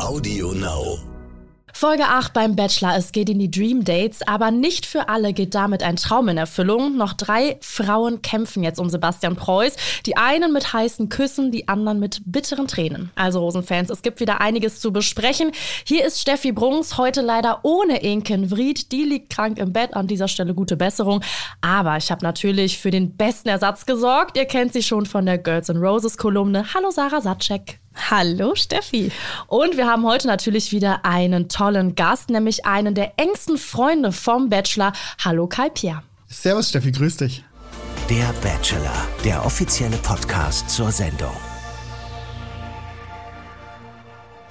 Audio Now. Folge 8 beim Bachelor. Es geht in die Dream Dates, aber nicht für alle geht damit ein Traum in Erfüllung. Noch drei Frauen kämpfen jetzt um Sebastian Preuß. Die einen mit heißen Küssen, die anderen mit bitteren Tränen. Also Rosenfans, es gibt wieder einiges zu besprechen. Hier ist Steffi Brunks, heute leider ohne Inken Vried. Die liegt krank im Bett. An dieser Stelle gute Besserung. Aber ich habe natürlich für den besten Ersatz gesorgt. Ihr kennt sie schon von der Girls and Roses Kolumne. Hallo Sarah Satschek. Hallo Steffi. Und wir haben heute natürlich wieder einen tollen Gast, nämlich einen der engsten Freunde vom Bachelor. Hallo Kai Pierre. Servus Steffi, grüß dich. Der Bachelor, der offizielle Podcast zur Sendung.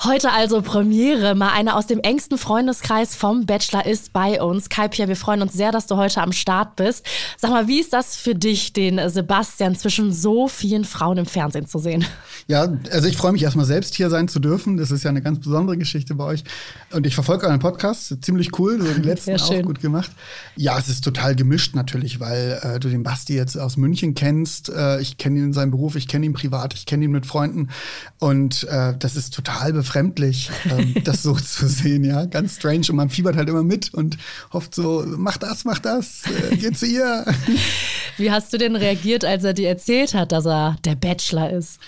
Heute also Premiere. Mal einer aus dem engsten Freundeskreis vom Bachelor ist bei uns. Kai Pierre, wir freuen uns sehr, dass du heute am Start bist. Sag mal, wie ist das für dich, den Sebastian zwischen so vielen Frauen im Fernsehen zu sehen? Ja, also ich freue mich erstmal selbst hier sein zu dürfen. Das ist ja eine ganz besondere Geschichte bei euch. Und ich verfolge euren Podcast. Ziemlich cool. So die letzten auch gut gemacht. Ja, es ist total gemischt natürlich, weil äh, du den Basti jetzt aus München kennst. Äh, ich kenne ihn in seinem Beruf, ich kenne ihn privat, ich kenne ihn mit Freunden. Und äh, das ist total befremdlich befremdlich, ähm, das so zu sehen, ja. Ganz strange. Und man fiebert halt immer mit und hofft so, mach das, mach das, äh, geh zu ihr. Wie hast du denn reagiert, als er dir erzählt hat, dass er der Bachelor ist?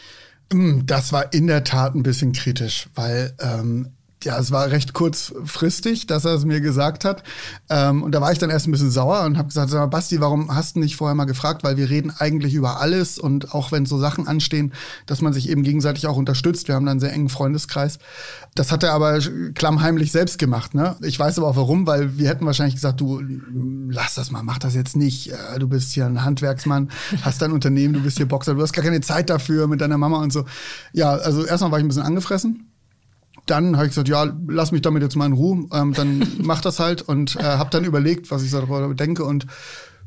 Mm, das war in der Tat ein bisschen kritisch, weil ähm, ja, es war recht kurzfristig, dass er es mir gesagt hat. Ähm, und da war ich dann erst ein bisschen sauer und habe gesagt, sag mal, Basti, warum hast du nicht vorher mal gefragt? Weil wir reden eigentlich über alles und auch wenn so Sachen anstehen, dass man sich eben gegenseitig auch unterstützt. Wir haben dann einen sehr engen Freundeskreis. Das hat er aber klammheimlich selbst gemacht. Ne? Ich weiß aber auch warum, weil wir hätten wahrscheinlich gesagt, du lass das mal, mach das jetzt nicht. Äh, du bist hier ein Handwerksmann, hast dein Unternehmen, du bist hier Boxer, du hast gar keine Zeit dafür mit deiner Mama und so. Ja, also erstmal war ich ein bisschen angefressen dann habe ich gesagt, ja, lass mich damit jetzt mal in Ruhe, ähm, dann mach das halt und äh, habe dann überlegt, was ich darüber denke und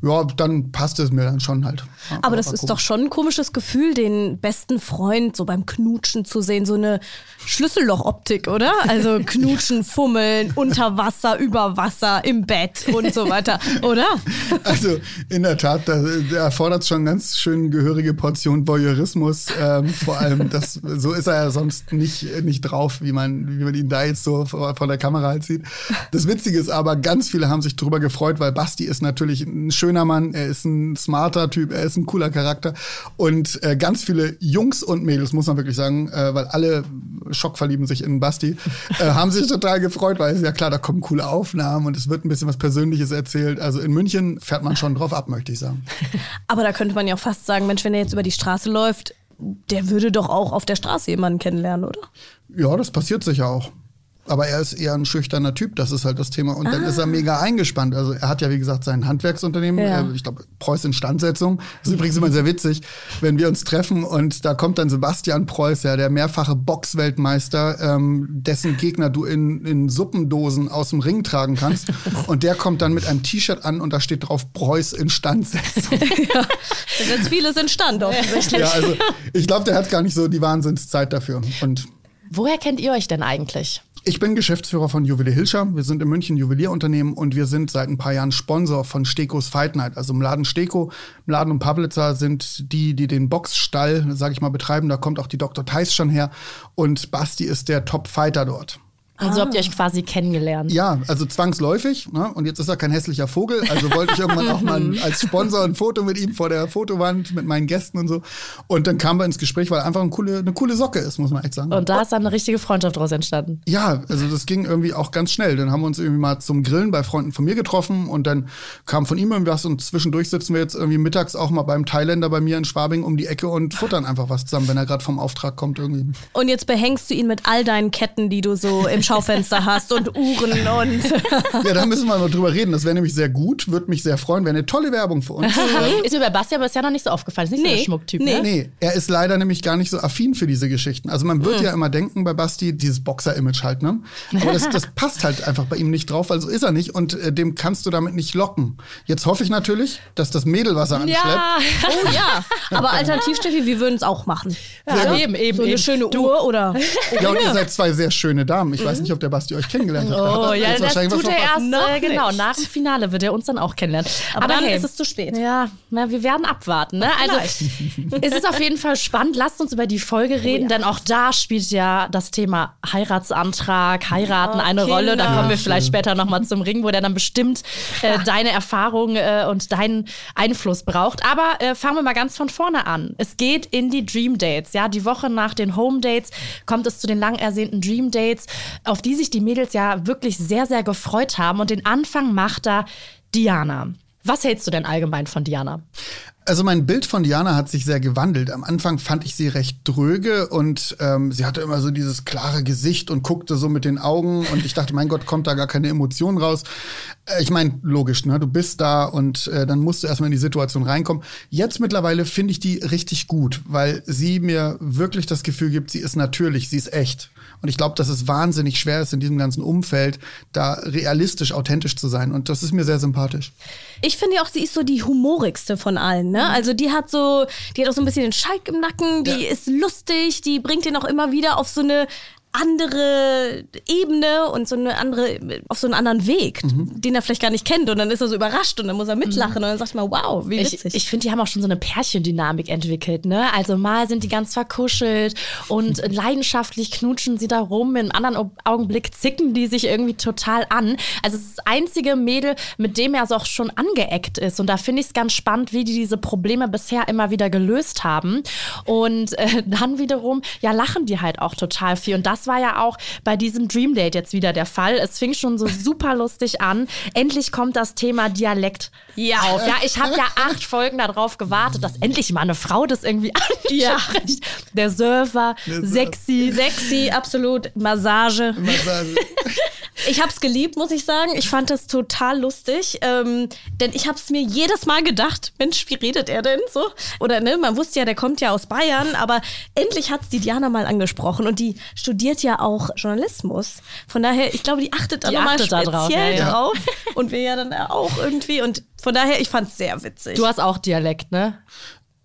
ja, dann passt es mir dann schon halt. Ja, aber, das ist gucken. doch schon ein komisches Gefühl, den besten Freund so beim Knutschen zu sehen, so eine Schlüssellochoptik, oder? Also knutschen, fummeln, unter Wasser, über Wasser, im Bett und so weiter, oder? Also in der Tat, da, da erfordert schon ganz schön gehörige Portion Voyeurismus. Ähm, vor allem, das, so ist er ja sonst nicht, nicht drauf, wie man, wie man ihn da jetzt so vor, vor der Kamera halt sieht. Das Witzige ist aber, ganz viele haben sich darüber gefreut, weil Basti ist natürlich ein schöner schöner Mann, er ist ein smarter Typ, er ist ein cooler Charakter. Und äh, ganz viele Jungs und Mädels, muss man wirklich sagen, äh, weil alle schockverlieben sich in Basti, äh, haben sich total gefreut, weil es ja klar, da kommen coole Aufnahmen und es wird ein bisschen was Persönliches erzählt. Also in München fährt man schon drauf ab, möchte ich sagen. Aber da könnte man ja auch fast sagen, Mensch, wenn er jetzt über die Straße läuft, der würde doch auch auf der Straße jemanden kennenlernen, oder? Ja, das passiert sicher auch. Aber er ist eher ein schüchterner Typ, das ist halt das Thema. Und ah. dann ist er mega eingespannt. Also er hat ja, wie gesagt, sein Handwerksunternehmen, ja. äh, ich glaube, Preuß Instandsetzung. Das ist übrigens immer sehr witzig, wenn wir uns treffen und da kommt dann Sebastian Preuß, ja, der mehrfache Boxweltmeister, ähm, dessen Gegner du in, in Suppendosen aus dem Ring tragen kannst. und der kommt dann mit einem T-Shirt an und da steht drauf Preuß Instandsetzung. ja, da ist vieles instand offensichtlich. Ja, also ich glaube, der hat gar nicht so die Wahnsinnszeit dafür. Und Woher kennt ihr euch denn eigentlich? Ich bin Geschäftsführer von Juwelier Hilscher. Wir sind in München Juwelierunternehmen und wir sind seit ein paar Jahren Sponsor von Stekos Fight Night. Also im Laden Steko, im Laden und Pablitzer sind die, die den Boxstall, sage ich mal, betreiben. Da kommt auch die Dr. Theis schon her und Basti ist der Top-Fighter dort. Also ah. habt ihr euch quasi kennengelernt? Ja, also zwangsläufig. Ne? Und jetzt ist er kein hässlicher Vogel. Also wollte ich irgendwann auch mal als Sponsor ein Foto mit ihm vor der Fotowand mit meinen Gästen und so. Und dann kamen wir ins Gespräch, weil er einfach eine coole, eine coole Socke ist, muss man echt sagen. Und da ist dann eine richtige Freundschaft daraus entstanden. Ja, also das ging irgendwie auch ganz schnell. Dann haben wir uns irgendwie mal zum Grillen bei Freunden von mir getroffen und dann kam von ihm irgendwas und zwischendurch sitzen wir jetzt irgendwie mittags auch mal beim Thailänder bei mir in Schwabing um die Ecke und futtern einfach was zusammen, wenn er gerade vom Auftrag kommt irgendwie. Und jetzt behängst du ihn mit all deinen Ketten, die du so im Schaufenster hast und Uhren und. ja, da müssen wir mal drüber reden. Das wäre nämlich sehr gut, würde mich sehr freuen. Wäre eine tolle Werbung für uns. ist mir bei Basti aber ist ja noch nicht so aufgefallen. Ist nicht nee. so der Schmucktyp. Nee. Ne? nee, er ist leider nämlich gar nicht so affin für diese Geschichten. Also man wird mhm. ja immer denken bei Basti, dieses Boxer-Image halt, ne? Aber das, das passt halt einfach bei ihm nicht drauf, weil so ist er nicht und äh, dem kannst du damit nicht locken. Jetzt hoffe ich natürlich, dass das Mädel, was er anschleppt. Ja, oh ja. Aber alternativ, Steffi, wir würden es auch machen. Ja, eben, eben. So eine eben. schöne Uhr oder. Ja, und ihr seid zwei sehr schöne Damen. Ich weiß weiß nicht, ob der Basti euch kennengelernt hat. Oh, Da ja, jetzt das tut er erst, Noch äh, genau, nicht. nach dem Finale wird er uns dann auch kennenlernen. Aber dann hey, ist es zu spät. Ja, na, wir werden abwarten. Ne? Also, es ist auf jeden Fall spannend. Lasst uns über die Folge reden, denn auch da spielt ja das Thema Heiratsantrag, Heiraten eine Kinder. Rolle. Da kommen wir vielleicht später nochmal zum Ring, wo der dann bestimmt äh, deine Erfahrung äh, und deinen Einfluss braucht. Aber äh, fangen wir mal ganz von vorne an. Es geht in die Dream Dates. Ja, die Woche nach den Home Dates kommt es zu den lang ersehnten Dream Dates, auf die sich die Mädels ja wirklich sehr, sehr gefreut haben. Und den Anfang macht da Diana. Was hältst du denn allgemein von Diana? Also mein Bild von Diana hat sich sehr gewandelt. Am Anfang fand ich sie recht dröge und ähm, sie hatte immer so dieses klare Gesicht und guckte so mit den Augen und ich dachte, mein Gott, kommt da gar keine Emotion raus. Äh, ich meine, logisch, ne? Du bist da und äh, dann musst du erstmal in die Situation reinkommen. Jetzt mittlerweile finde ich die richtig gut, weil sie mir wirklich das Gefühl gibt, sie ist natürlich, sie ist echt. Und ich glaube, dass es wahnsinnig schwer ist, in diesem ganzen Umfeld da realistisch, authentisch zu sein. Und das ist mir sehr sympathisch. Ich finde ja auch, sie ist so die humorigste von allen, ne? Also die hat so, die hat auch so ein bisschen den Schalk im Nacken, die Ja. ist lustig, die bringt den auch immer wieder auf so eine andere Ebene und so eine andere, auf so einen anderen Weg, den er vielleicht gar nicht kennt. Und dann ist er so überrascht und dann muss er mitlachen und dann sagt man, wow, wie Ich, witzig. ich finde, die haben auch schon so eine Pärchendynamik entwickelt, ne? Also mal sind die ganz verkuschelt und leidenschaftlich knutschen sie da rum, im anderen Au- Augenblick zicken die sich irgendwie total an. Also es ist das einzige Mädel, mit dem er also auch schon angeeckt ist. Und da finde ich es ganz spannend, wie die diese Probleme bisher immer wieder gelöst haben. Und äh, dann wiederum, ja, lachen die halt auch total viel. Und das war ja auch bei diesem Dream Date jetzt wieder der Fall. Es fing schon so super lustig an. Endlich kommt das Thema Dialekt Ja. auf. Ja, ich habe ja acht Folgen darauf gewartet, dass endlich mal eine Frau das irgendwie anspricht. Der Surfer, sexy. Sexy, absolut. Massage. Massage. Ich hab's geliebt, muss ich sagen. Ich fand das total lustig. Ähm, denn ich hab's mir jedes Mal gedacht, Mensch, wie redet er denn so? Oder ne, man wusste ja, der kommt ja aus Bayern, aber endlich hat's die Diana mal angesprochen und die studiert ja auch Journalismus. Von daher, ich glaube, die achtet da Die nochmal speziell drauf, ja, ja. drauf. Und wir ja dann auch irgendwie. Und von daher, ich fand's sehr witzig. Du hast auch Dialekt, ne?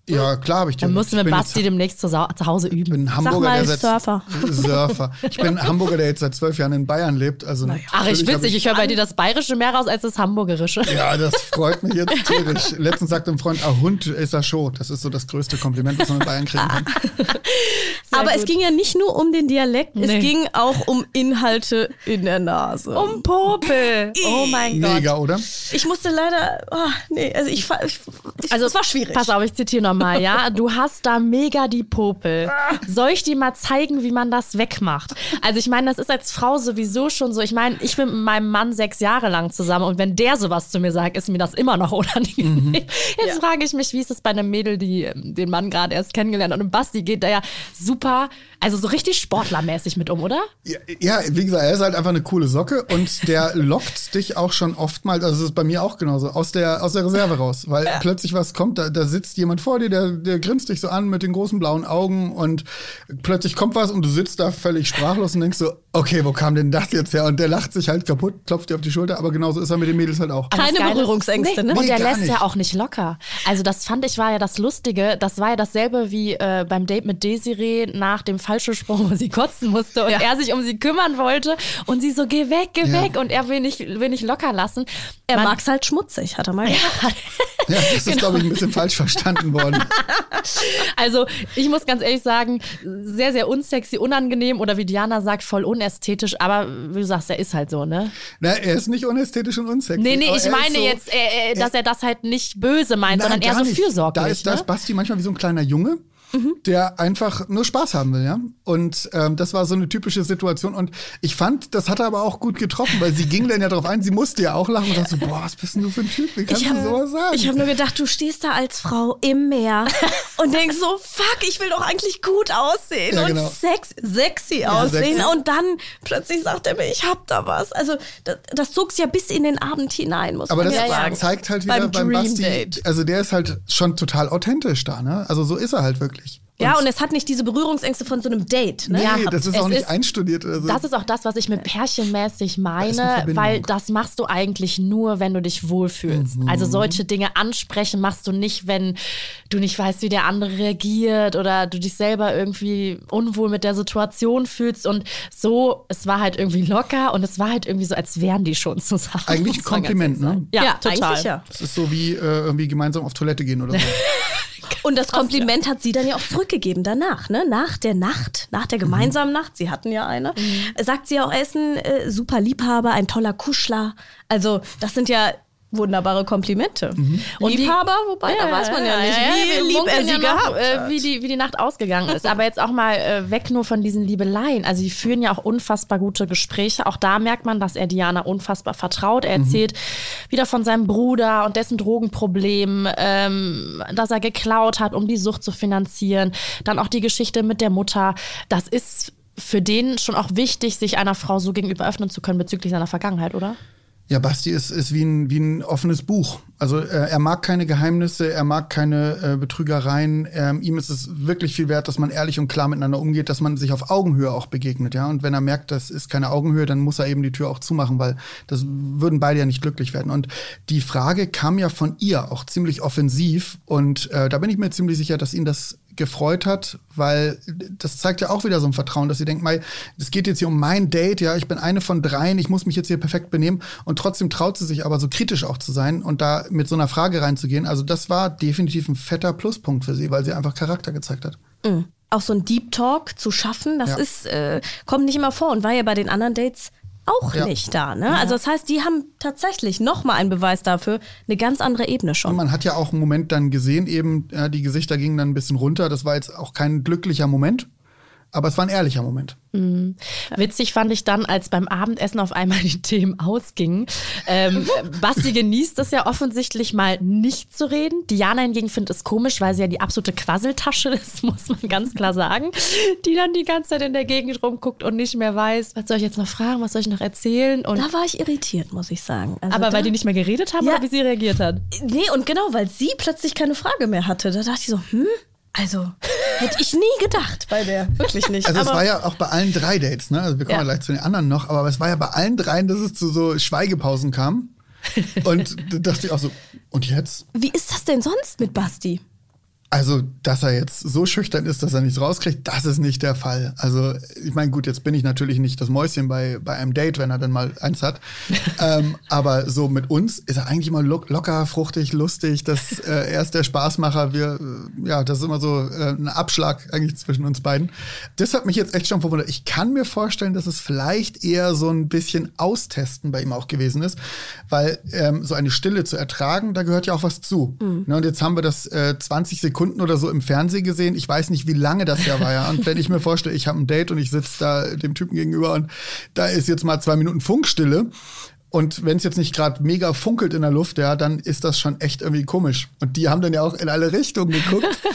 Ja, klar habe ich Dann den. musst du Ich mit bin Basti demnächst zu, Hause üben. Ich bin ein Hamburger, mal der seit, Surfer. Surfer. Ich bin ein Hamburger, der jetzt seit zwölf Jahren in Bayern lebt. Also Ach, ich witzig. Ich höre bei dir das Bayerische mehr raus als das Hamburgerische. Ja, das freut mich jetzt tierisch. Letztens sagte ein Freund, ah, Hund ist er schon. Das ist so das größte Kompliment, was man in Bayern kriegen kann. aber es ging ja nicht nur um den Dialekt, Nee. es ging auch um Inhalte in der Nase. Um Popel. Oh mein Gott. Mega, oder? Ich musste leider, oh, nee, also ich, ich, ich Also, es war schwierig. Pass auf, ich zitiere nochmal, ja. Du hast da mega die Popel. Soll ich dir mal zeigen, wie man das wegmacht? Also, ich meine, das ist als Frau sowieso schon so. Ich meine, ich bin mit meinem Mann sechs Jahre lang zusammen und wenn der sowas zu mir sagt, ist mir das immer noch unangenehm. Jetzt frage ich mich, wie ist es bei einem Mädel, die ähm, den Mann gerade erst kennengelernt hat? Und Basti geht da ja super, also so richtig sportlermäßig mit um, oder? Ja, ja, wie gesagt, er ist halt einfach eine coole Socke und der lockt dich auch schon oftmals, also es ist bei mir auch genauso, aus der, aus der Reserve raus. Weil plötzlich was kommt, da, da sitzt jemand vor dir, der, der grinst dich so an mit den großen blauen Augen und plötzlich kommt was und du sitzt da völlig sprachlos und denkst so, okay, wo kam denn das jetzt her? Und der lacht sich halt kaputt, klopft dir auf die Schulter, aber genauso ist er mit den Mädels halt auch. Keine das Geile ist- Berührungsängste, ne? Und Nee, der lässt nicht. ja auch nicht locker. Also das fand ich war ja das Lustige. Das war ja dasselbe wie äh, beim Date mit Desiree nach dem Fallschirmsprung, wo sie kotzen musste und Ja. er sich um sie kümmern wollte und sie so, geh weg, geh Ja. weg und er will nicht, will nicht locker lassen. er Man- mag's halt schmutzig, hat er mal gesagt. Ja, das ist, glaube ich, ein bisschen falsch verstanden worden. Also ich muss ganz ehrlich sagen, sehr, sehr unsexy, unangenehm oder wie Diana sagt, voll unästhetisch. Aber wie du sagst, er ist halt so, ne? Na, er ist nicht unästhetisch und unsexy. Nee, nee, ich er meine so, jetzt, äh, äh, dass er das halt nicht böse meint, sondern eher so nicht. fürsorglich. Da ist, da ne? ist Basti manchmal wie so ein kleiner Junge, Mhm. der einfach nur Spaß haben will, ja. Und ähm, das war so eine typische Situation. Und ich fand, das hat er aber auch gut getroffen, weil sie ging dann ja drauf ein, sie musste ja auch lachen und dachte so, boah, was bist denn du für ein Typ? Wie kannst Ich du habe sowas sagen? hab nur gedacht, du stehst da als Frau im Meer und denkst so, fuck, ich will doch eigentlich gut aussehen Ja, und genau. sex, sexy aussehen. sexy. Und dann plötzlich sagt er mir, ich hab da was. Also das, das zog's ja bis in den Abend hinein, muss aber man das ja sagen. zeigt halt wieder Beim beim, Basti, also der ist halt schon total authentisch da, ne? Also so ist er halt wirklich. Ja, und es hat nicht diese Berührungsängste von so einem Date. Ne? Nee, Ja, das ist es auch nicht ist- einstudiert oder so. Das ist auch das, was ich mit pärchenmäßig meine, Verbindung. weil das machst du eigentlich nur, wenn du dich wohlfühlst. Mhm. Also solche Dinge ansprechen machst du nicht, wenn du nicht weißt, wie der andere reagiert oder du dich selber irgendwie unwohl mit der Situation fühlst. Und so, es war halt irgendwie locker und es war halt irgendwie so, als wären die schon zusammen. Eigentlich ein Kompliment, ne? sagen. Ja, total. eigentlich ja. das ist so wie äh, irgendwie gemeinsam auf Toilette gehen oder so. Und das Kompliment hat sie dann ja auch zurückgegeben danach, ne? Nach der Nacht, nach der gemeinsamen Nacht, sie hatten ja eine, sagt sie auch, er ist ein äh, super Liebhaber, ein toller Kuschler. Also, das sind ja wunderbare Komplimente. Und wie- Liebhaber, wobei, da weiß man ja nicht, wir wie lieb er sie ja noch, gehabt äh, hat. wie, die, wie die Nacht ausgegangen ist. Aber jetzt auch mal äh, weg nur von diesen Liebeleien. Also die führen ja auch unfassbar gute Gespräche. Auch da merkt man, dass er Diana unfassbar vertraut. Er erzählt wieder von seinem Bruder und dessen Drogenproblem, ähm, dass er geklaut hat, um die Sucht zu finanzieren. Dann auch die Geschichte mit der Mutter. Das ist für den schon auch wichtig, sich einer Frau so gegenüber öffnen zu können bezüglich seiner Vergangenheit, oder? Ja, Basti ist, ist wie, ein, wie ein offenes Buch. Also äh, er mag keine Geheimnisse, er mag keine äh, Betrügereien. Ähm, ihm ist es wirklich viel wert, dass man ehrlich und klar miteinander umgeht, dass man sich auf Augenhöhe auch begegnet. Ja, und wenn er merkt, das ist keine Augenhöhe, dann muss er eben die Tür auch zumachen, weil das würden beide ja nicht glücklich werden. Und die Frage kam ja von ihr auch ziemlich offensiv und äh, da bin ich mir ziemlich sicher, dass ihn das gefreut hat, weil das zeigt ja auch wieder so ein Vertrauen, dass sie denkt, es geht jetzt hier um mein Date, ja, ich bin eine von dreien, ich muss mich jetzt hier perfekt benehmen und trotzdem traut sie sich aber so kritisch auch zu sein und da mit so einer Frage reinzugehen. Also das war definitiv ein fetter Pluspunkt für sie, weil sie einfach Charakter gezeigt hat. Auch so ein Deep Talk zu schaffen, das Ja. ist, äh, kommt nicht immer vor und war ja bei den anderen Dates auch Ja. nicht da. Ne? Also das heißt, die haben tatsächlich nochmal einen Beweis dafür, eine ganz andere Ebene Und schon. man hat ja auch einen Moment dann gesehen, eben, ja, die Gesichter gingen dann ein bisschen runter. Das war jetzt auch kein glücklicher Moment, aber es war ein ehrlicher Moment. Witzig fand ich dann, als beim Abendessen auf einmal die Themen ausgingen. Ähm, Basti genießt es ja offensichtlich mal nicht zu reden. Diana hingegen findet es komisch, weil sie ja die absolute Quasseltasche ist, muss man ganz klar sagen. Die dann die ganze Zeit in der Gegend rumguckt und nicht mehr weiß, was soll ich jetzt noch fragen, was soll ich noch erzählen? Und, Da war ich irritiert, muss ich sagen. Also aber da, weil die nicht mehr geredet haben Ja. oder wie sie reagiert hat? Nee, und genau, weil sie plötzlich keine Frage mehr hatte. Da dachte ich so, hm, also hätte ich nie gedacht bei der. Wirklich nicht. Also es aber war ja auch bei allen drei Dates, ne? Also wir kommen Ja. ja. gleich zu den anderen noch, aber es war ja bei allen dreien, dass es zu so Schweigepausen kam. Und da dachte ich auch so, und jetzt? wie ist das denn sonst mit Basti? Also, dass er jetzt so schüchtern ist, dass er nichts rauskriegt, das ist nicht der Fall. Also, ich meine, gut, jetzt bin ich natürlich nicht das Mäuschen bei, bei einem Date, wenn er dann mal eins hat. ähm, aber so mit uns ist er eigentlich immer lo locker, fruchtig, lustig. Das, äh, er ist der Spaßmacher. Wir, äh, ja, das ist immer so äh, ein Abschlag eigentlich zwischen uns beiden. Das hat mich jetzt echt schon verwundert. Ich kann mir vorstellen, dass es vielleicht eher so ein bisschen Austesten bei ihm auch gewesen ist, weil ähm, so eine Stille zu ertragen, da gehört ja auch was zu. Ne, und jetzt haben wir das äh, 20 Sekunden oder so im Fernsehen gesehen. Ich weiß nicht, wie lange das ja war. Ja. Und wenn ich mir vorstelle, ich habe ein Date und ich sitze da dem Typen gegenüber und da ist jetzt mal zwei Minuten Funkstille. Und wenn es jetzt nicht gerade mega funkelt in der Luft, ja, dann ist das schon echt irgendwie komisch. Und die haben dann ja auch in alle Richtungen geguckt.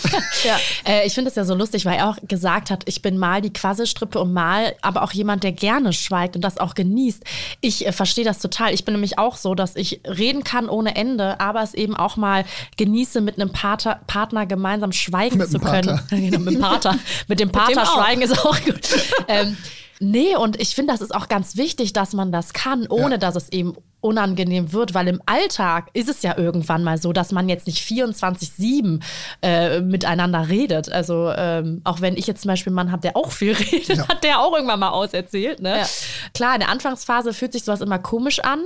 Ja. Äh, ich finde es ja so lustig, weil er auch gesagt hat, ich bin mal die Quasselstrippe und mal aber auch jemand, der gerne schweigt und das auch genießt. Ich äh, verstehe das total. Ich bin nämlich auch so, dass ich reden kann ohne Ende, aber es eben auch mal genieße, mit einem Pater, Partner gemeinsam schweigen Mit zu dem können. Pater. genau, mit dem Pater. mit dem Pater auch. schweigen ist auch gut. ähm, nee, und ich finde, das ist auch ganz wichtig, dass man das kann, ohne Ja. dass es eben unangenehm wird, weil im Alltag ist es ja irgendwann mal so, dass man jetzt nicht 24-7 äh, miteinander redet. Also ähm, auch wenn ich jetzt zum Beispiel einen Mann habe, der auch viel redet, Ja. hat der auch irgendwann mal auserzählt. Ne? Ja. Klar, in der Anfangsphase fühlt sich sowas immer komisch an.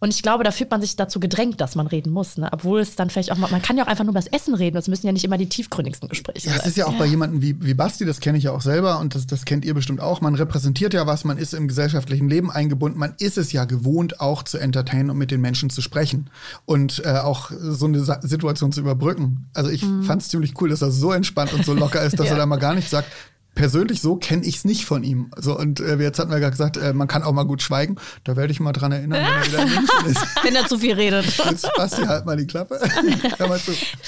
Und ich glaube, da fühlt man sich dazu gedrängt, dass man reden muss. Ne? Obwohl es dann vielleicht auch mal, man kann ja auch einfach nur über das Essen reden. Das müssen ja nicht immer die tiefgründigsten Gespräche Ja, es sein. ist ja auch bei jemandem wie, wie Basti, das kenne ich ja auch selber und das, das kennt ihr bestimmt auch. Man repräsentiert ja was, man ist im gesellschaftlichen Leben eingebunden, man ist es ja gewohnt, auch zu entertainen und mit den Menschen zu sprechen und äh, auch so eine Sa Situation zu überbrücken. Also ich fand es ziemlich cool, dass er so entspannt und so locker ist, dass er da mal gar nichts sagt. Persönlich so kenne ich es nicht von ihm. So, und äh, jetzt hatten wir gerade gesagt, äh, man kann auch mal gut schweigen. Da werde ich mal dran erinnern, wenn er wieder in München ist. Wenn er zu viel redet. Jetzt Basti, halt mal die Klappe. Mal.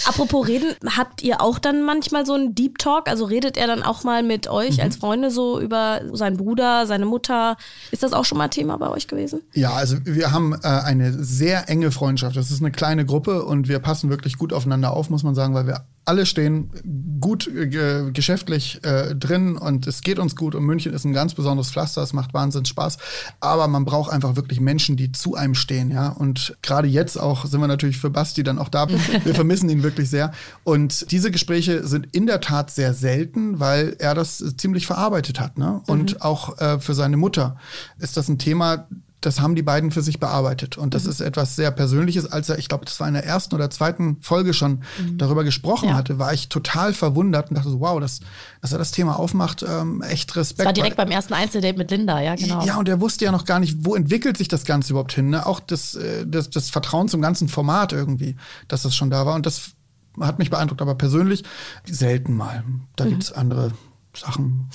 Apropos reden, habt ihr auch dann manchmal so einen Deep Talk? Also redet er dann auch mal mit euch als Freunde so über seinen Bruder, seine Mutter? Ist das auch schon mal Thema bei euch gewesen? Ja, also wir haben äh, eine sehr enge Freundschaft. Das ist eine kleine Gruppe und wir passen wirklich gut aufeinander auf, muss man sagen, weil wir alle stehen gut äh, geschäftlich äh, drin und es geht uns gut und München ist ein ganz besonderes Pflaster, es macht wahnsinnig Spaß, aber man braucht einfach wirklich Menschen, die zu einem stehen, ja. Und gerade jetzt auch sind wir natürlich für Basti dann auch da, wir vermissen ihn wirklich sehr. Und diese Gespräche sind in der Tat sehr selten, weil er das ziemlich verarbeitet hat ne? und mhm. auch äh, für seine Mutter ist das ein Thema, das haben die beiden für sich bearbeitet. Und das mhm. ist etwas sehr Persönliches. Als er, ich glaube, das war in der ersten oder zweiten Folge schon mhm. darüber gesprochen ja. hatte, war ich total verwundert und dachte so, wow, das, dass er das Thema aufmacht, ähm, echt Respekt. Das war direkt beim ersten Einzeldate mit Linda, ja, genau. Ja, und er wusste ja noch gar nicht, wo entwickelt sich das Ganze überhaupt hin. Ne? Auch das, äh, das, das Vertrauen zum ganzen Format irgendwie, dass das schon da war. Und das hat mich beeindruckt, aber persönlich selten mal. Da mhm. gibt es andere Sachen.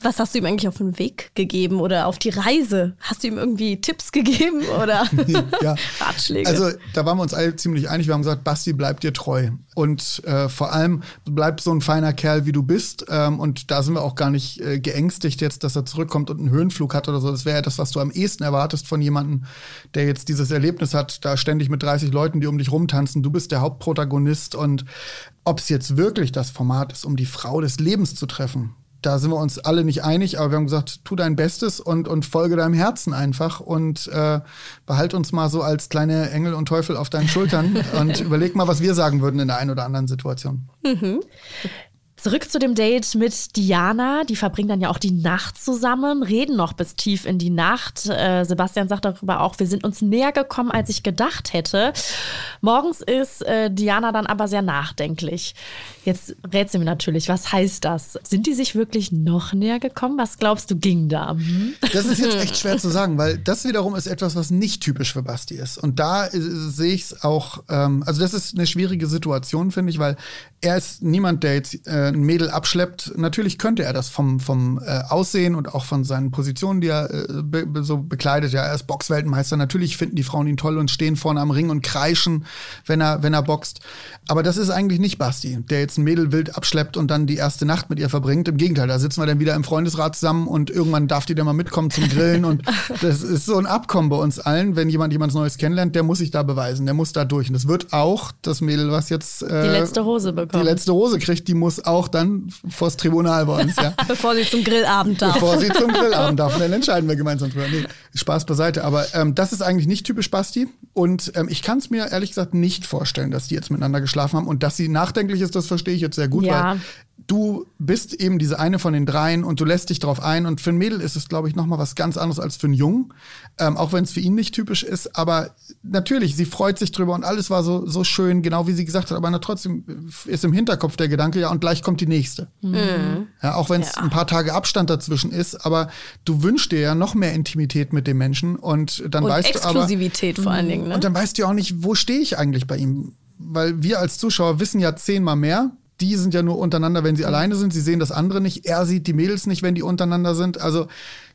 Was hast du ihm eigentlich auf den Weg gegeben oder auf die Reise? Hast du ihm irgendwie Tipps gegeben oder ja. Ratschläge? Also da waren wir uns alle ziemlich einig. Wir haben gesagt, Basti, bleib dir treu. Und äh, vor allem, bleib so ein feiner Kerl, wie du bist. Ähm, und da sind wir auch gar nicht äh, geängstigt jetzt, dass er zurückkommt und einen Höhenflug hat oder so. Das wäre ja das, was du am ehesten erwartest von jemandem, der jetzt dieses Erlebnis hat, da ständig mit 30 Leuten, die um dich rumtanzen. Du bist der Hauptprotagonist. Und ob es jetzt wirklich das Format ist, um die Frau des Lebens zu treffen, da sind wir uns alle nicht einig, aber wir haben gesagt, tu dein Bestes und, und folge deinem Herzen einfach und äh, behalt uns mal so als kleine Engel und Teufel auf deinen Schultern und überleg mal, was wir sagen würden in der einen oder anderen Situation. Mhm. Zurück zu dem Date mit Diana. Die verbringen dann ja auch die Nacht zusammen, reden noch bis tief in die Nacht. Äh, Sebastian sagt darüber auch, wir sind uns näher gekommen, als ich gedacht hätte. Morgens ist äh, Diana dann aber sehr nachdenklich. Jetzt rät sie mir natürlich, was heißt das? Sind die sich wirklich noch näher gekommen? Was glaubst du, ging da? Hm? Das ist jetzt echt schwer zu sagen, weil das wiederum ist etwas, was nicht typisch für Basti ist. Und da äh, sehe ich es auch, ähm, also das ist eine schwierige Situation, finde ich, weil er ist niemand, der jetzt äh, ein Mädel abschleppt. Natürlich könnte er das vom, vom äh, Aussehen und auch von seinen Positionen, die er äh, be so bekleidet. Ja, er ist Boxweltmeister. Natürlich finden die Frauen ihn toll und stehen vorne am Ring und kreischen, wenn er, wenn er boxt. Aber das ist eigentlich nicht Basti, der jetzt ein Mädel wild abschleppt und dann die erste Nacht mit ihr verbringt. Im Gegenteil, da sitzen wir dann wieder im Freundesrat zusammen und irgendwann darf die dann mal mitkommen zum Grillen. und das ist so ein Abkommen bei uns allen. Wenn jemand jemand Neues kennenlernt, der muss sich da beweisen, der muss da durch. Und das wird auch das Mädel, was jetzt äh, die letzte Hose bekommt. Die letzte Rose kriegt, die muss auch dann vors Tribunal bei uns, ja. Bevor sie zum Grillabend darf. Bevor sie zum Grillabend darf. Und dann entscheiden wir gemeinsam drüber. Nee, Spaß beiseite. Aber ähm, das ist eigentlich nicht typisch Basti. Und ähm, ich kann es mir ehrlich gesagt nicht vorstellen, dass die jetzt miteinander geschlafen haben. Und dass sie nachdenklich ist, das verstehe ich jetzt sehr gut, ja. weil du bist eben diese eine von den dreien und du lässt dich drauf ein. Und für ein Mädel ist es, glaube ich, noch mal was ganz anderes als für einen Jungen. Ähm, auch wenn es für ihn nicht typisch ist. Aber natürlich, sie freut sich drüber und alles war so, so schön, genau wie sie gesagt hat. Aber trotzdem ist im Hinterkopf der Gedanke, ja, und gleich kommt die nächste. Mhm. Ja, auch wenn es ja. ein paar Tage Abstand dazwischen ist. Aber du wünschst dir ja noch mehr Intimität mit dem Menschen. Und dann und weißt Exklusivität du aber, vor allen Dingen. Ne? Und dann weißt du auch nicht, wo stehe ich eigentlich bei ihm weil wir als Zuschauer wissen ja zehnmal mehr die sind ja nur untereinander, wenn sie mhm. alleine sind. Sie sehen das andere nicht. Er sieht die Mädels nicht, wenn die untereinander sind. Also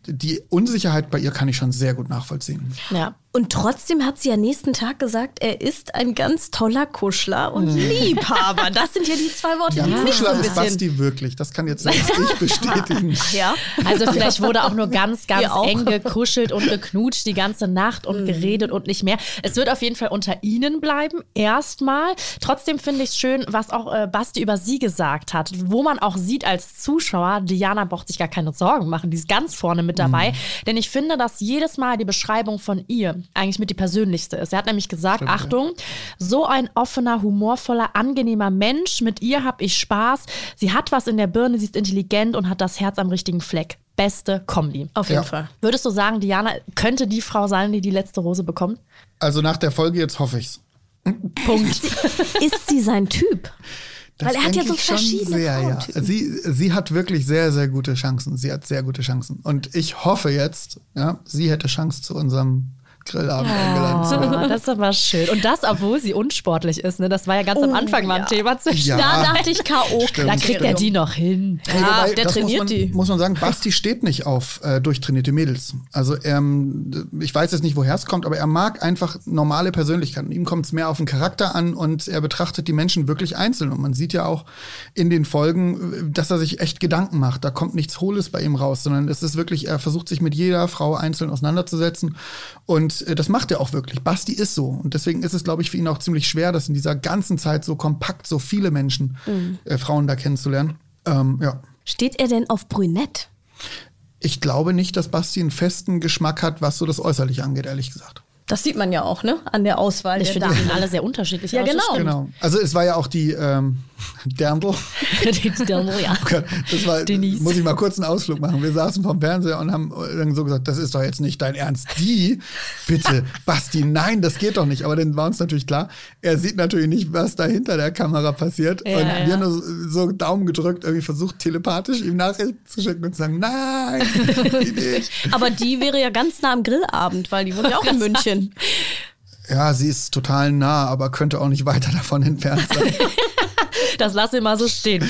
die Unsicherheit bei ihr kann ich schon sehr gut nachvollziehen. Ja. Und trotzdem hat sie ja nächsten Tag gesagt, er ist ein ganz toller Kuschler und mhm. Liebhaber. Das sind ja die zwei Worte, ja, die Kuschler ist Basti wirklich. Das kann jetzt selbst ich bestätigen. ja. Also vielleicht wurde auch nur ganz, ganz eng gekuschelt und geknutscht die ganze Nacht und mhm. geredet und nicht mehr. Es wird auf jeden Fall unter ihnen bleiben, erstmal. Trotzdem finde ich es schön, was auch äh, Basti über sie gesagt hat, wo man auch sieht als Zuschauer, Diana braucht sich gar keine Sorgen machen. Die ist ganz vorne mit dabei. Mhm. Denn ich finde, dass jedes Mal die Beschreibung von ihr eigentlich mit die persönlichste ist. Er hat nämlich gesagt, Stimmt, Achtung, ja. so ein offener, humorvoller, angenehmer Mensch, mit ihr habe ich Spaß. Sie hat was in der Birne, sie ist intelligent und hat das Herz am richtigen Fleck. Beste Kombi. Auf jeden ja. Fall. Würdest du sagen, Diana könnte die Frau sein, die die letzte Rose bekommt? Also nach der Folge jetzt hoffe ich's. Punkt. ist sie sein Typ? Das Weil er hat ja so verschiedene sehr, ja. Sie, sie hat wirklich sehr, sehr gute Chancen. Sie hat sehr gute Chancen. Und ich hoffe jetzt, ja, sie hätte Chance zu unserem Grillabend oh, eingeladen. Das ist aber schön. Und das, obwohl sie unsportlich ist. Ne? Das war ja ganz oh, am Anfang mal ein Thema zwischen. Ja. Da dachte ich K.O. Da kriegt er die noch hin. Ja, ja der trainiert muss man, die. Muss man sagen, Basti steht nicht auf äh, durchtrainierte Mädels. Also ähm, ich weiß jetzt nicht, woher es kommt, aber er mag einfach normale Persönlichkeiten. Ihm kommt es mehr auf den Charakter an und er betrachtet die Menschen wirklich einzeln. Und man sieht ja auch in den Folgen, dass er sich echt Gedanken macht. Da kommt nichts Hohles bei ihm raus, sondern es ist wirklich, er versucht sich mit jeder Frau einzeln auseinanderzusetzen. Und Und äh, das macht er auch wirklich. Basti ist so. Und deswegen ist es, glaube ich, für ihn auch ziemlich schwer, das in dieser ganzen Zeit so kompakt, so viele Menschen, äh, Frauen da kennenzulernen. Ähm, ja. Steht er denn auf Brünett? Ich glaube nicht, dass Basti einen festen Geschmack hat, was so das Äußerliche angeht, ehrlich gesagt. Das sieht man ja auch, ne? An der Auswahl. Ich der finde, die sehen alle sehr unterschiedlich Ja, aus. genau. Genau. Also es war ja auch die ähm, Dirndl. Die Dirndl, ja. Oh Gott, das war, Denise. muss ich mal kurz einen Ausflug machen. Wir saßen vom Fernseher und haben dann so gesagt, das ist doch jetzt nicht dein Ernst. Die, bitte, Basti, nein, das geht doch nicht. Aber dann war uns natürlich klar, er sieht natürlich nicht, was da hinter der Kamera passiert. Ja, und ja. wir haben nur so Daumen gedrückt, irgendwie versucht, telepathisch ihm Nachrichten zu schicken und zu sagen, nein, die nicht. Aber die wäre ja ganz nah am Grillabend, weil die wohnt ja auch in München. Ja, sie ist total nah, aber könnte auch nicht weiter davon entfernt sein. Das lassen wir mal so stehen.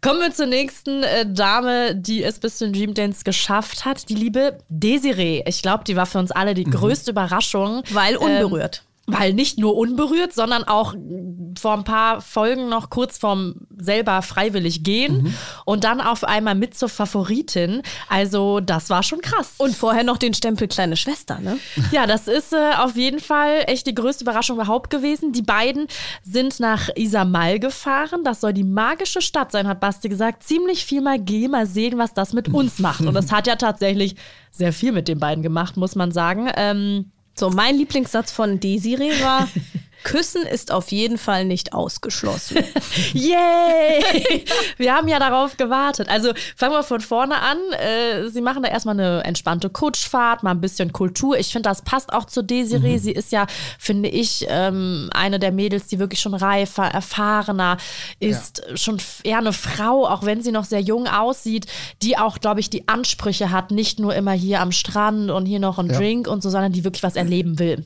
Kommen wir zur nächsten äh, Dame, die es bis zum Dream Dance geschafft hat. Die liebe Desiree. Ich glaube, die war für uns alle die größte Überraschung. Weil unberührt. Ähm, weil nicht nur unberührt, sondern auch vor ein paar Folgen noch kurz vorm selber freiwillig gehen und dann auf einmal mit zur Favoritin. Also, das war schon krass. Und vorher noch den Stempel kleine Schwester, ne? Ja, das ist äh, auf jeden Fall echt die größte Überraschung überhaupt gewesen. Die beiden sind nach Isamal gefahren. Das soll die magische Stadt sein, hat Basti gesagt. Ziemlich viel mal gehen, mal sehen, was das mit uns macht. Und das hat ja tatsächlich sehr viel mit den beiden gemacht, muss man sagen. Ähm, So, mein Lieblingssatz von Desiree war: Küssen ist auf jeden Fall nicht ausgeschlossen. Yay! Wir haben ja darauf gewartet. Also fangen wir von vorne an. Äh, Sie machen da erstmal eine entspannte Kutschfahrt, mal ein bisschen Kultur. Ich finde, das passt auch zu Desiree. Sie ist ja, finde ich, ähm, eine der Mädels, die wirklich schon reifer, erfahrener ist, schon f- eher eine Frau, auch wenn sie noch sehr jung aussieht, die auch, glaube ich, die Ansprüche hat, nicht nur immer hier am Strand und hier noch ein Ja. Drink und so, sondern die wirklich was erleben will.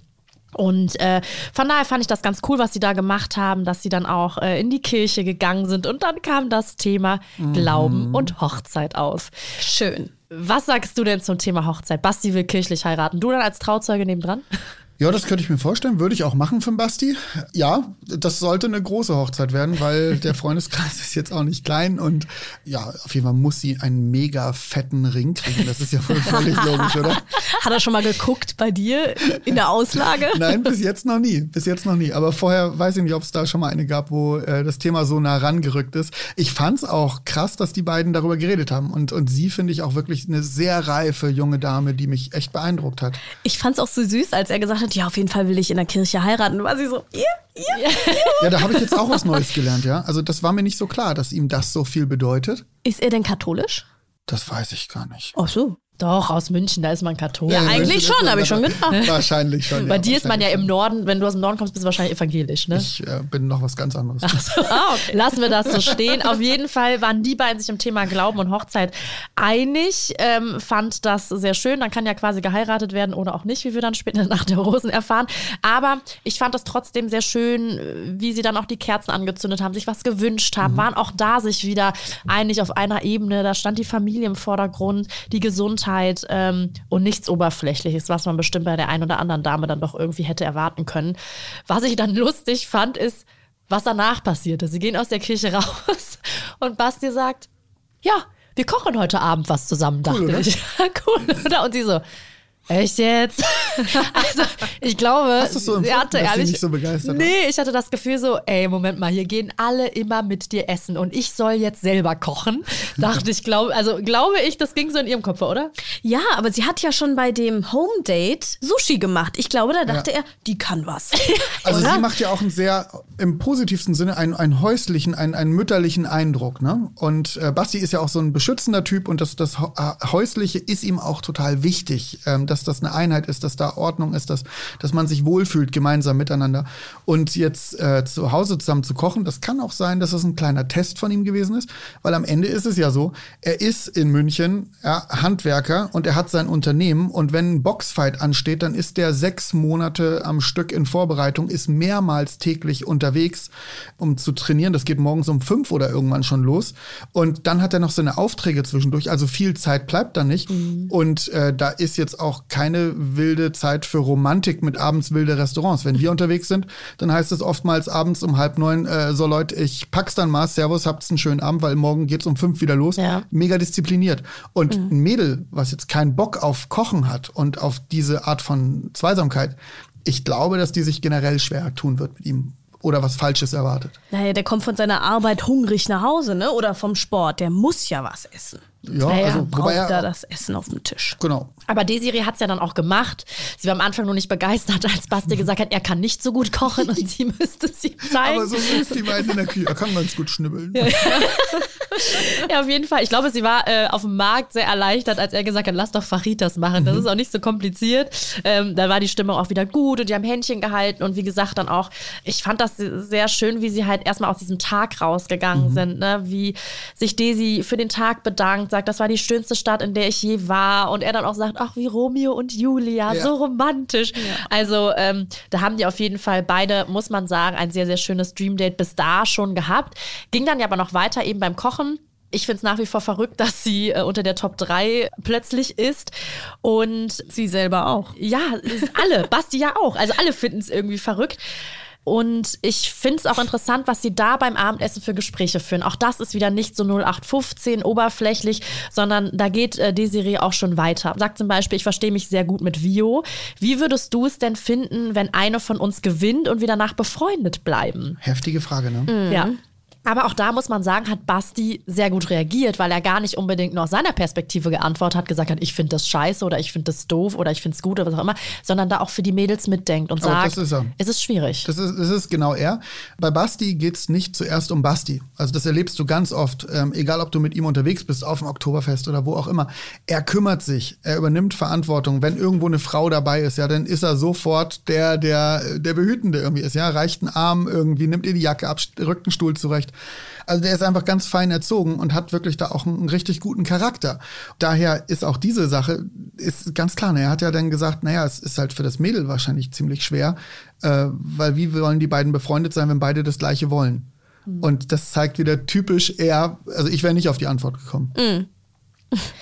Und äh, von daher fand ich das ganz cool, was sie da gemacht haben, dass sie dann auch äh, in die Kirche gegangen sind. Und dann kam das Thema Glauben und Hochzeit auf. Schön. Was sagst du denn zum Thema Hochzeit? Basti will kirchlich heiraten. Du dann als Trauzeuge nebendran? Ja, das könnte ich mir vorstellen. Würde ich auch machen für den Basti. Ja, das sollte eine große Hochzeit werden, weil der Freundeskreis ist jetzt auch nicht klein. Und ja, auf jeden Fall muss sie einen mega fetten Ring kriegen. Das ist ja wohl völlig logisch, oder? Hat er schon mal geguckt bei dir in der Auslage? Nein, bis jetzt noch nie. Bis jetzt noch nie. Aber vorher weiß ich nicht, ob es da schon mal eine gab, wo äh, das Thema so nah rangerückt ist. Ich fand es auch krass, dass die beiden darüber geredet haben. Und, und sie finde ich auch wirklich eine sehr reife junge Dame, die mich echt beeindruckt hat. Ich fand's auch so süß, als er gesagt hat, ja, auf jeden Fall will ich in der Kirche heiraten. Und war sie so, ja, ja. Ja, da habe ich jetzt auch was Neues gelernt, ja. Also das war mir nicht so klar, dass ihm das so viel bedeutet. Ist er denn katholisch? Das weiß ich gar nicht. Ach so. Doch, aus München, da ist man katholisch. Ja, eigentlich schon, habe ich schon gedacht. Wahrscheinlich schon. Bei ja, dir ist man ja im Norden, wenn du aus dem Norden kommst, bist du wahrscheinlich evangelisch, ne? Ich äh, bin noch was ganz anderes. Ah, okay. Lassen wir das so stehen. Auf jeden Fall waren die beiden sich im Thema Glauben und Hochzeit einig, ähm, fand das sehr schön. Dann kann ja quasi geheiratet werden oder auch nicht, wie wir dann später nach der Rosen erfahren. Aber ich fand es trotzdem sehr schön, wie sie dann auch die Kerzen angezündet haben, sich was gewünscht haben, waren auch da sich wieder einig auf einer Ebene. Da stand die Familie im Vordergrund, die Gesundheit ähm, und nichts Oberflächliches, was man bestimmt bei der einen oder anderen Dame dann doch irgendwie hätte erwarten können. Was ich dann lustig fand, ist, was danach passierte. Sie gehen aus der Kirche raus und Basti sagt, ja, wir kochen heute Abend was zusammen, dachte oder? ich. cool, oder? Und sie so, echt jetzt? also, ich glaube, Hast so sie empfunden, hatte dass sie ehrlich, nicht so begeistert war? Nee, ich hatte das Gefühl so, ey, Moment mal, hier gehen alle immer mit dir essen und ich soll jetzt selber kochen. Dachte ich, glaube, also glaube ich, das ging so in ihrem Kopf, oder? Ja, aber sie hat ja schon bei dem Home Date Sushi gemacht. Ich glaube, da dachte er, die kann was. Also Oder? sie macht ja auch einen sehr, im positivsten Sinne, einen, einen häuslichen, einen, einen mütterlichen Eindruck. Ne? Und äh, Basti ist ja auch so ein beschützender Typ und das, das äh, Häusliche ist ihm auch total wichtig, ähm, dass das eine Einheit ist, dass da Ordnung ist, dass, dass man sich wohlfühlt gemeinsam miteinander. Und jetzt äh, zu Hause zusammen zu kochen, das kann auch sein, dass das ein kleiner Test von ihm gewesen ist, weil am Ende ist es ja so, er ist in München ja, Handwerker und er hat sein Unternehmen und wenn ein Boxfight ansteht, dann ist der sechs Monate am Stück in Vorbereitung, ist mehrmals täglich unterwegs, um zu trainieren. Das geht morgens um fünf oder irgendwann schon los. Und dann hat er noch seine Aufträge zwischendurch, also viel Zeit bleibt da nicht. Und äh, da ist jetzt auch keine wilde Zeit für Romantik mit abends wilde Restaurants. Wenn wir unterwegs sind, dann heißt es oftmals abends um halb neun, äh, so Leute, ich pack's dann mal, Servus, habt's einen schönen Abend, weil morgen geht's um fünf wieder los. Ja. Mega diszipliniert. Und ein Mädel, was jetzt jetzt keinen Bock auf Kochen hat und auf diese Art von Zweisamkeit, ich glaube, dass die sich generell schwer tun wird mit ihm oder was Falsches erwartet. Naja, der kommt von seiner Arbeit hungrig nach Hause, ne? Oder vom Sport. Der muss ja was essen. Ja, naja, also braucht wobei er, da das Essen auf dem Tisch. genau. Aber Desiree hat es ja dann auch gemacht. Sie war am Anfang noch nicht begeistert, als Basti gesagt hat, er kann nicht so gut kochen und sie müsste es ihm zeigen. Aber so ist die beiden in der Küche. Er kann ganz gut schnibbeln. Ja, auf jeden Fall. Ich glaube, sie war äh, auf dem Markt sehr erleichtert, als er gesagt hat, lass doch Fajitas machen. Das ist auch nicht so kompliziert. Ähm, da war die Stimmung auch wieder gut und die haben Händchen gehalten. Und wie gesagt, dann auch, ich fand das sehr schön, wie sie halt erstmal aus diesem Tag rausgegangen sind. Ne? Wie sich Desi für den Tag bedankt, sagt, das war die schönste Stadt, in der ich je war. Und er dann auch sagt, ach, wie Romeo und Julia, Ja. so romantisch. Also ähm, da haben die auf jeden Fall beide, muss man sagen, ein sehr, sehr schönes Dream-Date bis da schon gehabt. Ging dann ja aber noch weiter eben beim Kochen. Ich finde es nach wie vor verrückt, dass sie äh, unter der Top 3 plötzlich ist. Und Sie selber auch. ja, alle, Basti ja auch. Also alle finden es irgendwie verrückt. Und ich finde es auch interessant, was sie da beim Abendessen für Gespräche führen. Auch das ist wieder nicht so 0815 oberflächlich, sondern da geht äh, Desiree auch schon weiter. Sagt zum Beispiel, ich verstehe mich sehr gut mit Vio. Wie würdest du es denn finden, wenn eine von uns gewinnt und wir danach befreundet bleiben? Heftige Frage, ne? Ja. Aber auch da muss man sagen, hat Basti sehr gut reagiert, weil er gar nicht unbedingt nur aus seiner Perspektive geantwortet hat, gesagt hat, ich finde das scheiße oder ich finde das doof oder ich finde es gut oder was auch immer, sondern da auch für die Mädels mitdenkt und sagt, das ist er. es ist schwierig. Das ist, das ist genau er. Bei Basti geht's nicht zuerst um Basti. Also das erlebst du ganz oft, ähm, egal ob du mit ihm unterwegs bist, auf dem Oktoberfest oder wo auch immer. Er kümmert sich, er übernimmt Verantwortung. Wenn irgendwo eine Frau dabei ist, ja, dann ist er sofort der, der, der Behütende irgendwie ist. Ja, reicht einen Arm irgendwie, nimmt ihr die Jacke ab, rückt einen Stuhl zurecht. Also der ist einfach ganz fein erzogen und hat wirklich da auch einen, richtig guten Charakter. Daher ist auch diese Sache, ist ganz klar, ne, er hat ja dann gesagt, naja, es ist halt für das Mädel wahrscheinlich ziemlich schwer, äh, weil wie wollen die beiden befreundet sein, wenn beide das Gleiche wollen? Und das zeigt wieder typisch er, also ich wäre nicht auf die Antwort gekommen.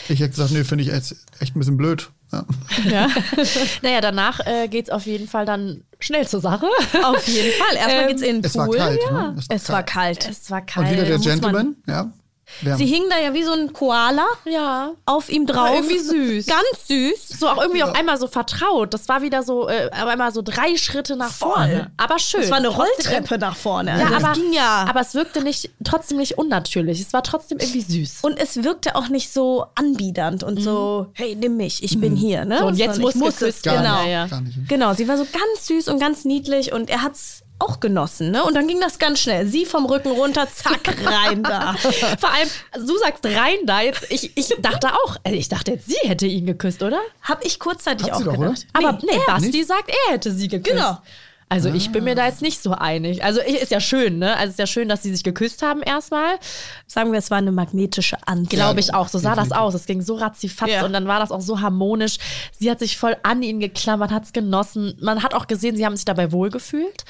Ich hätte gesagt, nee, finde ich echt, echt ein bisschen blöd. Ja. naja, danach äh, geht es auf jeden Fall dann schnell zur Sache. Auf jeden Fall. Erstmal Ähm, geht's in den Es war Pool. kalt. Ja. Ne? Es war kalt. Es war kalt. Und wieder der Gentleman, ja. Wärme. Sie hing da ja wie so ein Koala ja. auf ihm drauf. Aber irgendwie süß. Ganz süß. So auch irgendwie auf einmal so vertraut. Das war wieder so, äh, auf einmal so drei Schritte nach vorne. Aber schön. Es war eine Rolltreppe nach vorne. Ja, Also aber, das ging ja. aber es wirkte nicht, trotzdem nicht unnatürlich. Es war trotzdem irgendwie süß. und es wirkte auch nicht so anbiedernd und so, hey, nimm mich, ich bin hier. Ne? So, und jetzt muss ich muss es. Genau. Ja, ja. Genau, sie war so ganz süß und ganz niedlich und er hat's auch genossen, ne? Und dann ging das ganz schnell. Sie vom Rücken runter, zack, rein da. Vor allem, also du sagst rein da jetzt. Ich, ich dachte auch, also ich dachte jetzt, sie hätte ihn geküsst, oder? Hab ich kurzzeitig Hat auch sie doch, gedacht. Aber nee, er Basti nicht? sagt, er hätte sie geküsst. Genau. Also ich bin mir da jetzt nicht so einig. Also ich- ist ja schön, ne? Also ist ja schön, dass sie sich geküsst haben erstmal. Sagen wir, es war eine magnetische Anziehung. Glaube ich auch. So sah das aus. Es ging so ratzifatz Ja. und dann war das auch so harmonisch. Sie hat sich voll an ihn geklammert, hat es genossen. Man hat auch gesehen, sie haben sich dabei wohlgefühlt.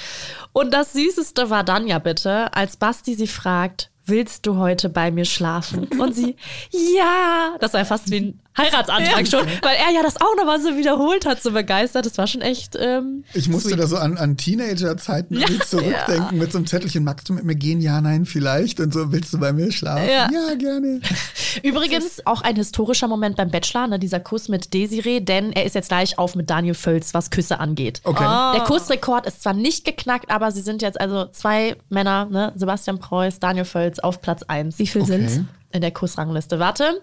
Und das Süßeste war dann ja bitte, als Basti sie fragt, willst du heute bei mir schlafen? Und sie, ja. Das war ja fast wie ein Heiratsantrag schon, weil er ja das auch nochmal so wiederholt hat, so begeistert. Das war schon echt ähm, Ich musste sweet. da so an, an Teenager-Zeiten irgendwie zurückdenken mit so einem Zettelchen, magst du mit mir gehen? Ja, nein, vielleicht. Und so, willst du bei mir schlafen? Ja. Ja, gerne. Übrigens auch ein historischer Moment beim Bachelor, ne, dieser Kuss mit Desiree, denn er ist jetzt gleich auf mit Daniel Völz, was Küsse angeht. Okay. Der Kussrekord ist zwar nicht geknackt, aber sie sind jetzt also zwei Männer, ne, Sebastian Preuß, Daniel Völz auf Platz 1. Wie viel sind's? Okay. In der Kussrangliste. Warte.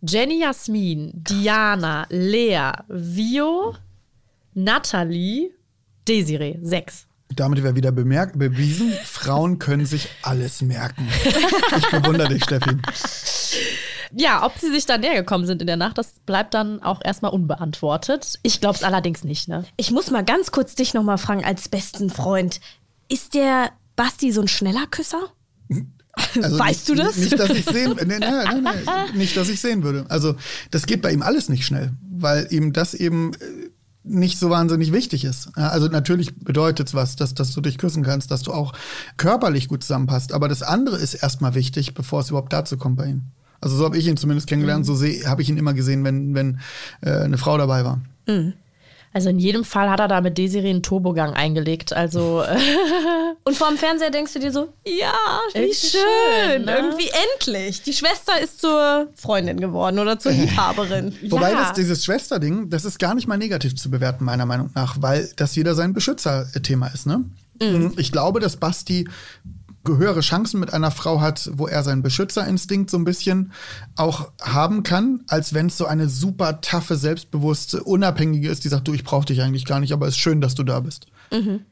Jenny Jasmin, Diana, Lea, Vio, Natalie, Desiree. Sechs. Damit wäre wieder bemerkt, bewiesen, Frauen können sich alles merken. Ich bewundere dich, Steffi. Ja, ob sie sich da näher gekommen sind in der Nacht, das bleibt dann auch erstmal unbeantwortet. Ich glaube es allerdings nicht, ne? Ich muss mal ganz kurz dich nochmal fragen, als besten Freund. Ist der Basti so ein schneller Küsser? Also Weißt nicht, du das? Nicht, dass ich sehen, nee, nee, nee, nee, nicht, dass ich sehen würde. Also das geht bei ihm alles nicht schnell, weil ihm das eben äh, nicht so wahnsinnig wichtig ist. Also natürlich bedeutet es was, dass, dass du dich küssen kannst, dass du auch körperlich gut zusammenpasst. Aber das andere ist erstmal wichtig, bevor es überhaupt dazu kommt bei ihm. Also so habe ich ihn zumindest kennengelernt, so seh- habe ich ihn immer gesehen, wenn, wenn äh, eine Frau dabei war. Also in jedem Fall hat er da mit Desiree einen Turbogang eingelegt. Also äh, Und vor dem Fernseher denkst du dir so, ja, wie schön. schön, ne? Irgendwie endlich. Die Schwester ist zur Freundin geworden oder zur Liebhaberin. Wobei Ja. das, dieses Schwesterding, das ist gar nicht mal negativ zu bewerten, meiner Meinung nach, weil das wieder sein Beschützerthema ist, ne? Ich glaube, dass Basti höhere Chancen mit einer Frau hat, wo er seinen Beschützerinstinkt so ein bisschen auch haben kann, als wenn es so eine super taffe, selbstbewusste, unabhängige ist, die sagt, du, ich brauche dich eigentlich gar nicht, aber es ist schön, dass du da bist.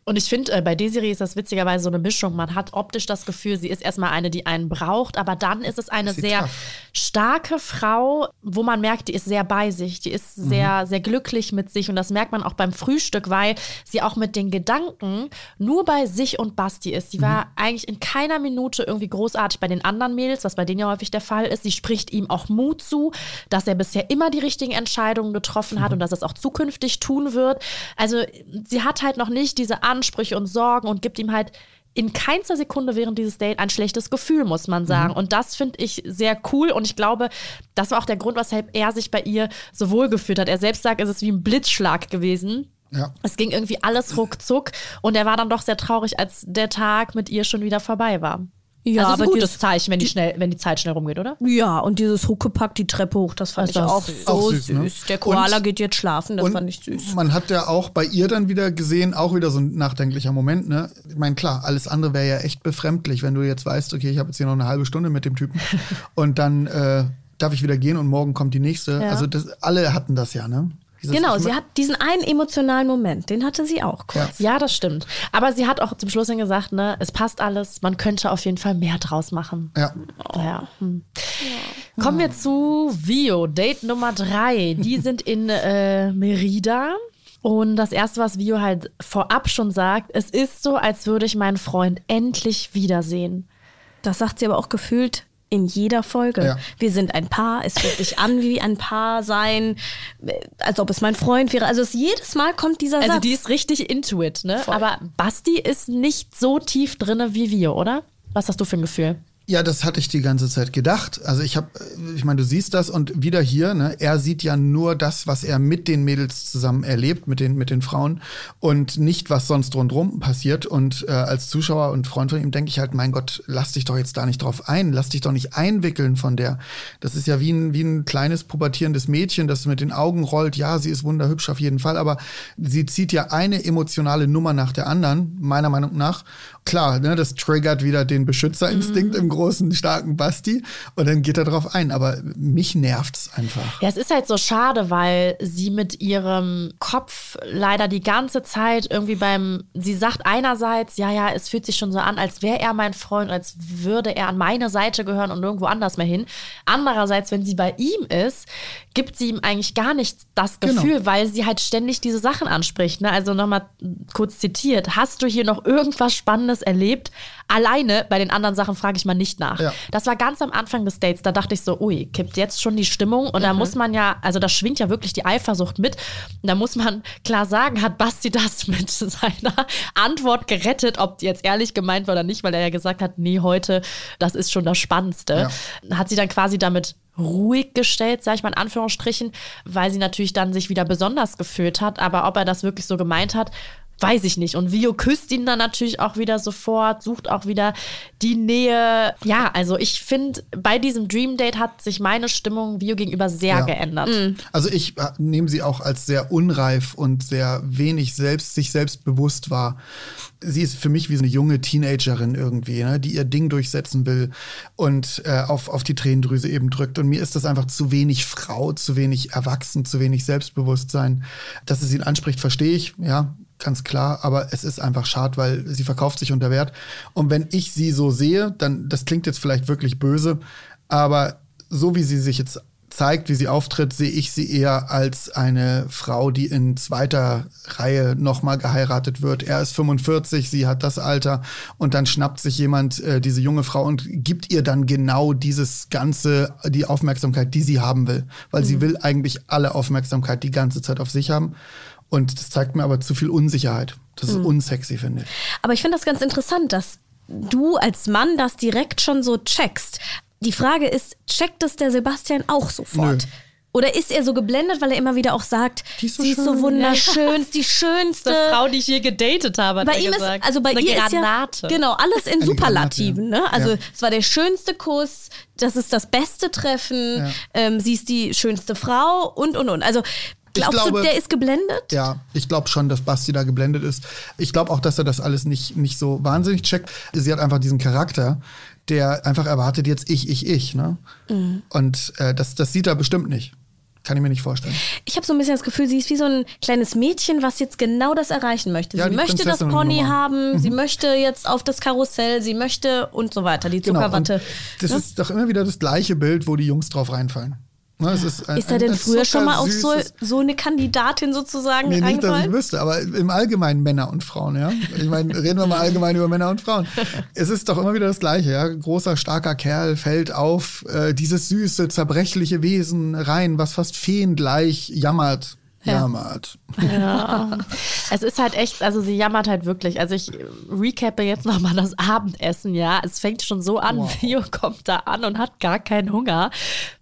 Und ich finde, äh, bei Desiree ist das witzigerweise so eine Mischung. Man hat optisch das Gefühl, sie ist erstmal eine, die einen braucht, aber dann ist es eine Sie sehr tough. starke Frau, wo man merkt, die ist sehr bei sich, die ist sehr, sehr glücklich mit sich. Und das merkt man auch beim Frühstück, weil sie auch mit den Gedanken nur bei sich und Basti ist. Sie war eigentlich in keiner Minute irgendwie großartig bei den anderen Mädels, was bei denen ja häufig der Fall ist. Sie spricht ihm auch Mut zu, dass er bisher immer die richtigen Entscheidungen getroffen hat und dass er es auch zukünftig tun wird. Also sie hat halt noch nicht diese Ansprüche und Sorgen und gibt ihm halt in keinster Sekunde während dieses Date ein schlechtes Gefühl, muss man sagen. Und das finde ich sehr cool. Und ich glaube, das war auch der Grund, weshalb er sich bei ihr so wohl gefühlt hat. Er selbst sagt, es ist wie ein Blitzschlag gewesen. Ja. Es ging irgendwie alles ruckzuck. Und er war dann doch sehr traurig, als der Tag mit ihr schon wieder vorbei war. Ja, also aber ist ein gutes dieses- Zeichen, wenn die, schnell, wenn die Zeit schnell rumgeht, oder? Ja, und dieses Huckepack die Treppe hoch, das fand Das ich auch süß. so Auch süß. süß, ne? Der Koala Und- geht jetzt schlafen, das fand ich süß. Man hat ja auch bei ihr dann wieder gesehen, auch wieder so ein nachdenklicher Moment, ne? Ich meine, klar, alles andere wäre ja echt befremdlich, wenn du jetzt weißt, okay, ich habe jetzt hier noch eine halbe Stunde mit dem Typen und dann äh, darf ich wieder gehen und morgen kommt die nächste. Ja. Also das, alle hatten das ja, ne? Dieses- Genau, sie hat diesen einen emotionalen Moment, den hatte sie auch kurz. Ja, das stimmt. Aber sie hat auch zum Schluss hin gesagt, ne, es passt alles, man könnte auf jeden Fall mehr draus machen. Ja. Ja. Hm. Kommen wir zu Vio, Date Nummer drei. Die sind in äh, Merida. Und das Erste, was Vio halt vorab schon sagt, es ist so, als würde ich meinen Freund endlich wiedersehen. Das sagt sie aber auch gefühlt in jeder Folge. Ja. Wir sind ein Paar, es fühlt sich an wie ein Paar sein, als ob es mein Freund wäre. Also es, jedes Mal kommt dieser Also Satz. die ist richtig into it, ne? Aber Basti ist nicht so tief drinne wie Vio, oder? Was hast du für ein Gefühl? Ja, das hatte ich die ganze Zeit gedacht. Also ich habe, ich meine, du siehst das und wieder hier, ne, er sieht ja nur das, was er mit den Mädels zusammen erlebt, mit den, mit den Frauen und nicht, was sonst rundherum passiert. Und äh, als Zuschauer und Freund von ihm denke ich halt, mein Gott, lass dich doch jetzt da nicht drauf ein, lass dich doch nicht einwickeln von der. Das ist ja wie ein, wie ein kleines pubertierendes Mädchen, das mit den Augen rollt. Ja, sie ist wunderhübsch auf jeden Fall, aber sie zieht ja eine emotionale Nummer nach der anderen, meiner Meinung nach. Klar, ne, das triggert wieder den Beschützerinstinkt im großen, starken Basti und dann geht er drauf ein. Aber mich nervt's einfach. Ja, es ist halt so schade, weil sie mit ihrem Kopf leider die ganze Zeit irgendwie beim, sie sagt einerseits, ja, ja, es fühlt sich schon so an, als wäre er mein Freund, als würde er an meine Seite gehören und nirgendwo anders mehr hin. Andererseits, wenn sie bei ihm ist, gibt sie ihm eigentlich gar nicht das Genau. Gefühl, weil sie halt ständig diese Sachen anspricht. Ne? Also nochmal kurz zitiert, hast du hier noch irgendwas Spannendes erlebt? Alleine, bei den anderen Sachen frage ich mal nicht nach. Ja. Das war ganz am Anfang des Dates. Da dachte ich so, ui, kippt jetzt schon die Stimmung. Und da muss man ja, also da schwingt ja wirklich die Eifersucht mit. Und da muss man klar sagen, hat Basti das mit seiner Antwort gerettet, ob die jetzt ehrlich gemeint war oder nicht, weil er ja gesagt hat, nee, heute, das ist schon das Spannendste. Hat sie dann quasi damit ruhig gestellt, sage ich mal in Anführungsstrichen, weil sie natürlich dann sich wieder besonders gefühlt hat. Aber ob er das wirklich so gemeint hat, weiß ich nicht. Und Vio küsst ihn dann natürlich auch wieder sofort, sucht auch wieder die Nähe. Ja, also ich finde, bei diesem Dream Date hat sich meine Stimmung Vio gegenüber sehr Ja. geändert. Also ich äh, nehme sie auch als sehr unreif und sehr wenig selbst, sich selbst bewusst wahr. Sie ist für mich wie so eine junge Teenagerin irgendwie, ne, die ihr Ding durchsetzen will und äh, auf, auf die Tränendrüse eben drückt. Und mir ist das einfach zu wenig Frau, zu wenig erwachsen, zu wenig Selbstbewusstsein. Dass es ihn anspricht, verstehe ich, ja, ganz klar, aber es ist einfach schade, weil sie verkauft sich unter Wert. Und wenn ich sie so sehe, dann, das klingt jetzt vielleicht wirklich böse, aber so wie sie sich jetzt zeigt, wie sie auftritt, sehe ich sie eher als eine Frau, die in zweiter Reihe nochmal geheiratet wird. Er ist 45, sie hat das Alter und dann schnappt sich jemand äh, diese junge Frau und gibt ihr dann genau dieses ganze, die Aufmerksamkeit, die sie haben will. Weil sie will eigentlich alle Aufmerksamkeit die ganze Zeit auf sich haben. Und das zeigt mir aber zu viel Unsicherheit. Das ist unsexy, finde ich. Aber ich finde das ganz interessant, dass du als Mann das direkt schon so checkst. Die Frage ist, checkt es der Sebastian auch sofort? Oder ist er so geblendet, weil er immer wieder auch sagt, Die ist so sie ist so schön. wunderschön, ist die schönste. Die Frau, die ich je gedatet habe, hat bei er ihm gesagt. ist, also bei Eine ihr Granate. ist ja, genau, alles in Eine Superlativen, Granate, ne? Also ja. es war der schönste Kuss, das ist das beste Treffen, Ja. ähm, sie ist die schönste Frau und, und, und. Also glaubst glaube- du, der ist geblendet? Ja, ich glaube schon, dass Basti da geblendet ist. Ich glaube auch, dass er das alles nicht, nicht so wahnsinnig checkt. Sie hat einfach diesen Charakter, der einfach erwartet jetzt ich, ich, ich. Ne? Mhm. Und äh, das, das sieht er bestimmt nicht. Kann ich mir nicht vorstellen. Ich habe so ein bisschen das Gefühl, sie ist wie so ein kleines Mädchen, was jetzt genau das erreichen möchte. Ja, sie möchte das Pony Nummer. haben, Mhm. sie möchte jetzt auf das Karussell, sie möchte und so weiter, die Genau. Zuckerwatte. Und das ist doch immer wieder das gleiche Bild, wo die Jungs drauf reinfallen. Ne, ist, ein- ist er denn früher schon mal auf so, so eine Kandidatin sozusagen Nee, nicht, dass ich wüsste, aber im Allgemeinen Männer und Frauen, ja. Ich meine, reden wir mal allgemein über Männer und Frauen. Es ist doch immer wieder das Gleiche, ja. Großer, starker Kerl fällt auf äh, dieses süße, zerbrechliche Wesen rein, was fast feengleich jammert. Jammert. Ja. Es ist halt echt, also sie jammert halt wirklich. Also ich recappe jetzt nochmal das Abendessen, ja. Es fängt schon so an, Vio kommt da an und hat gar keinen Hunger,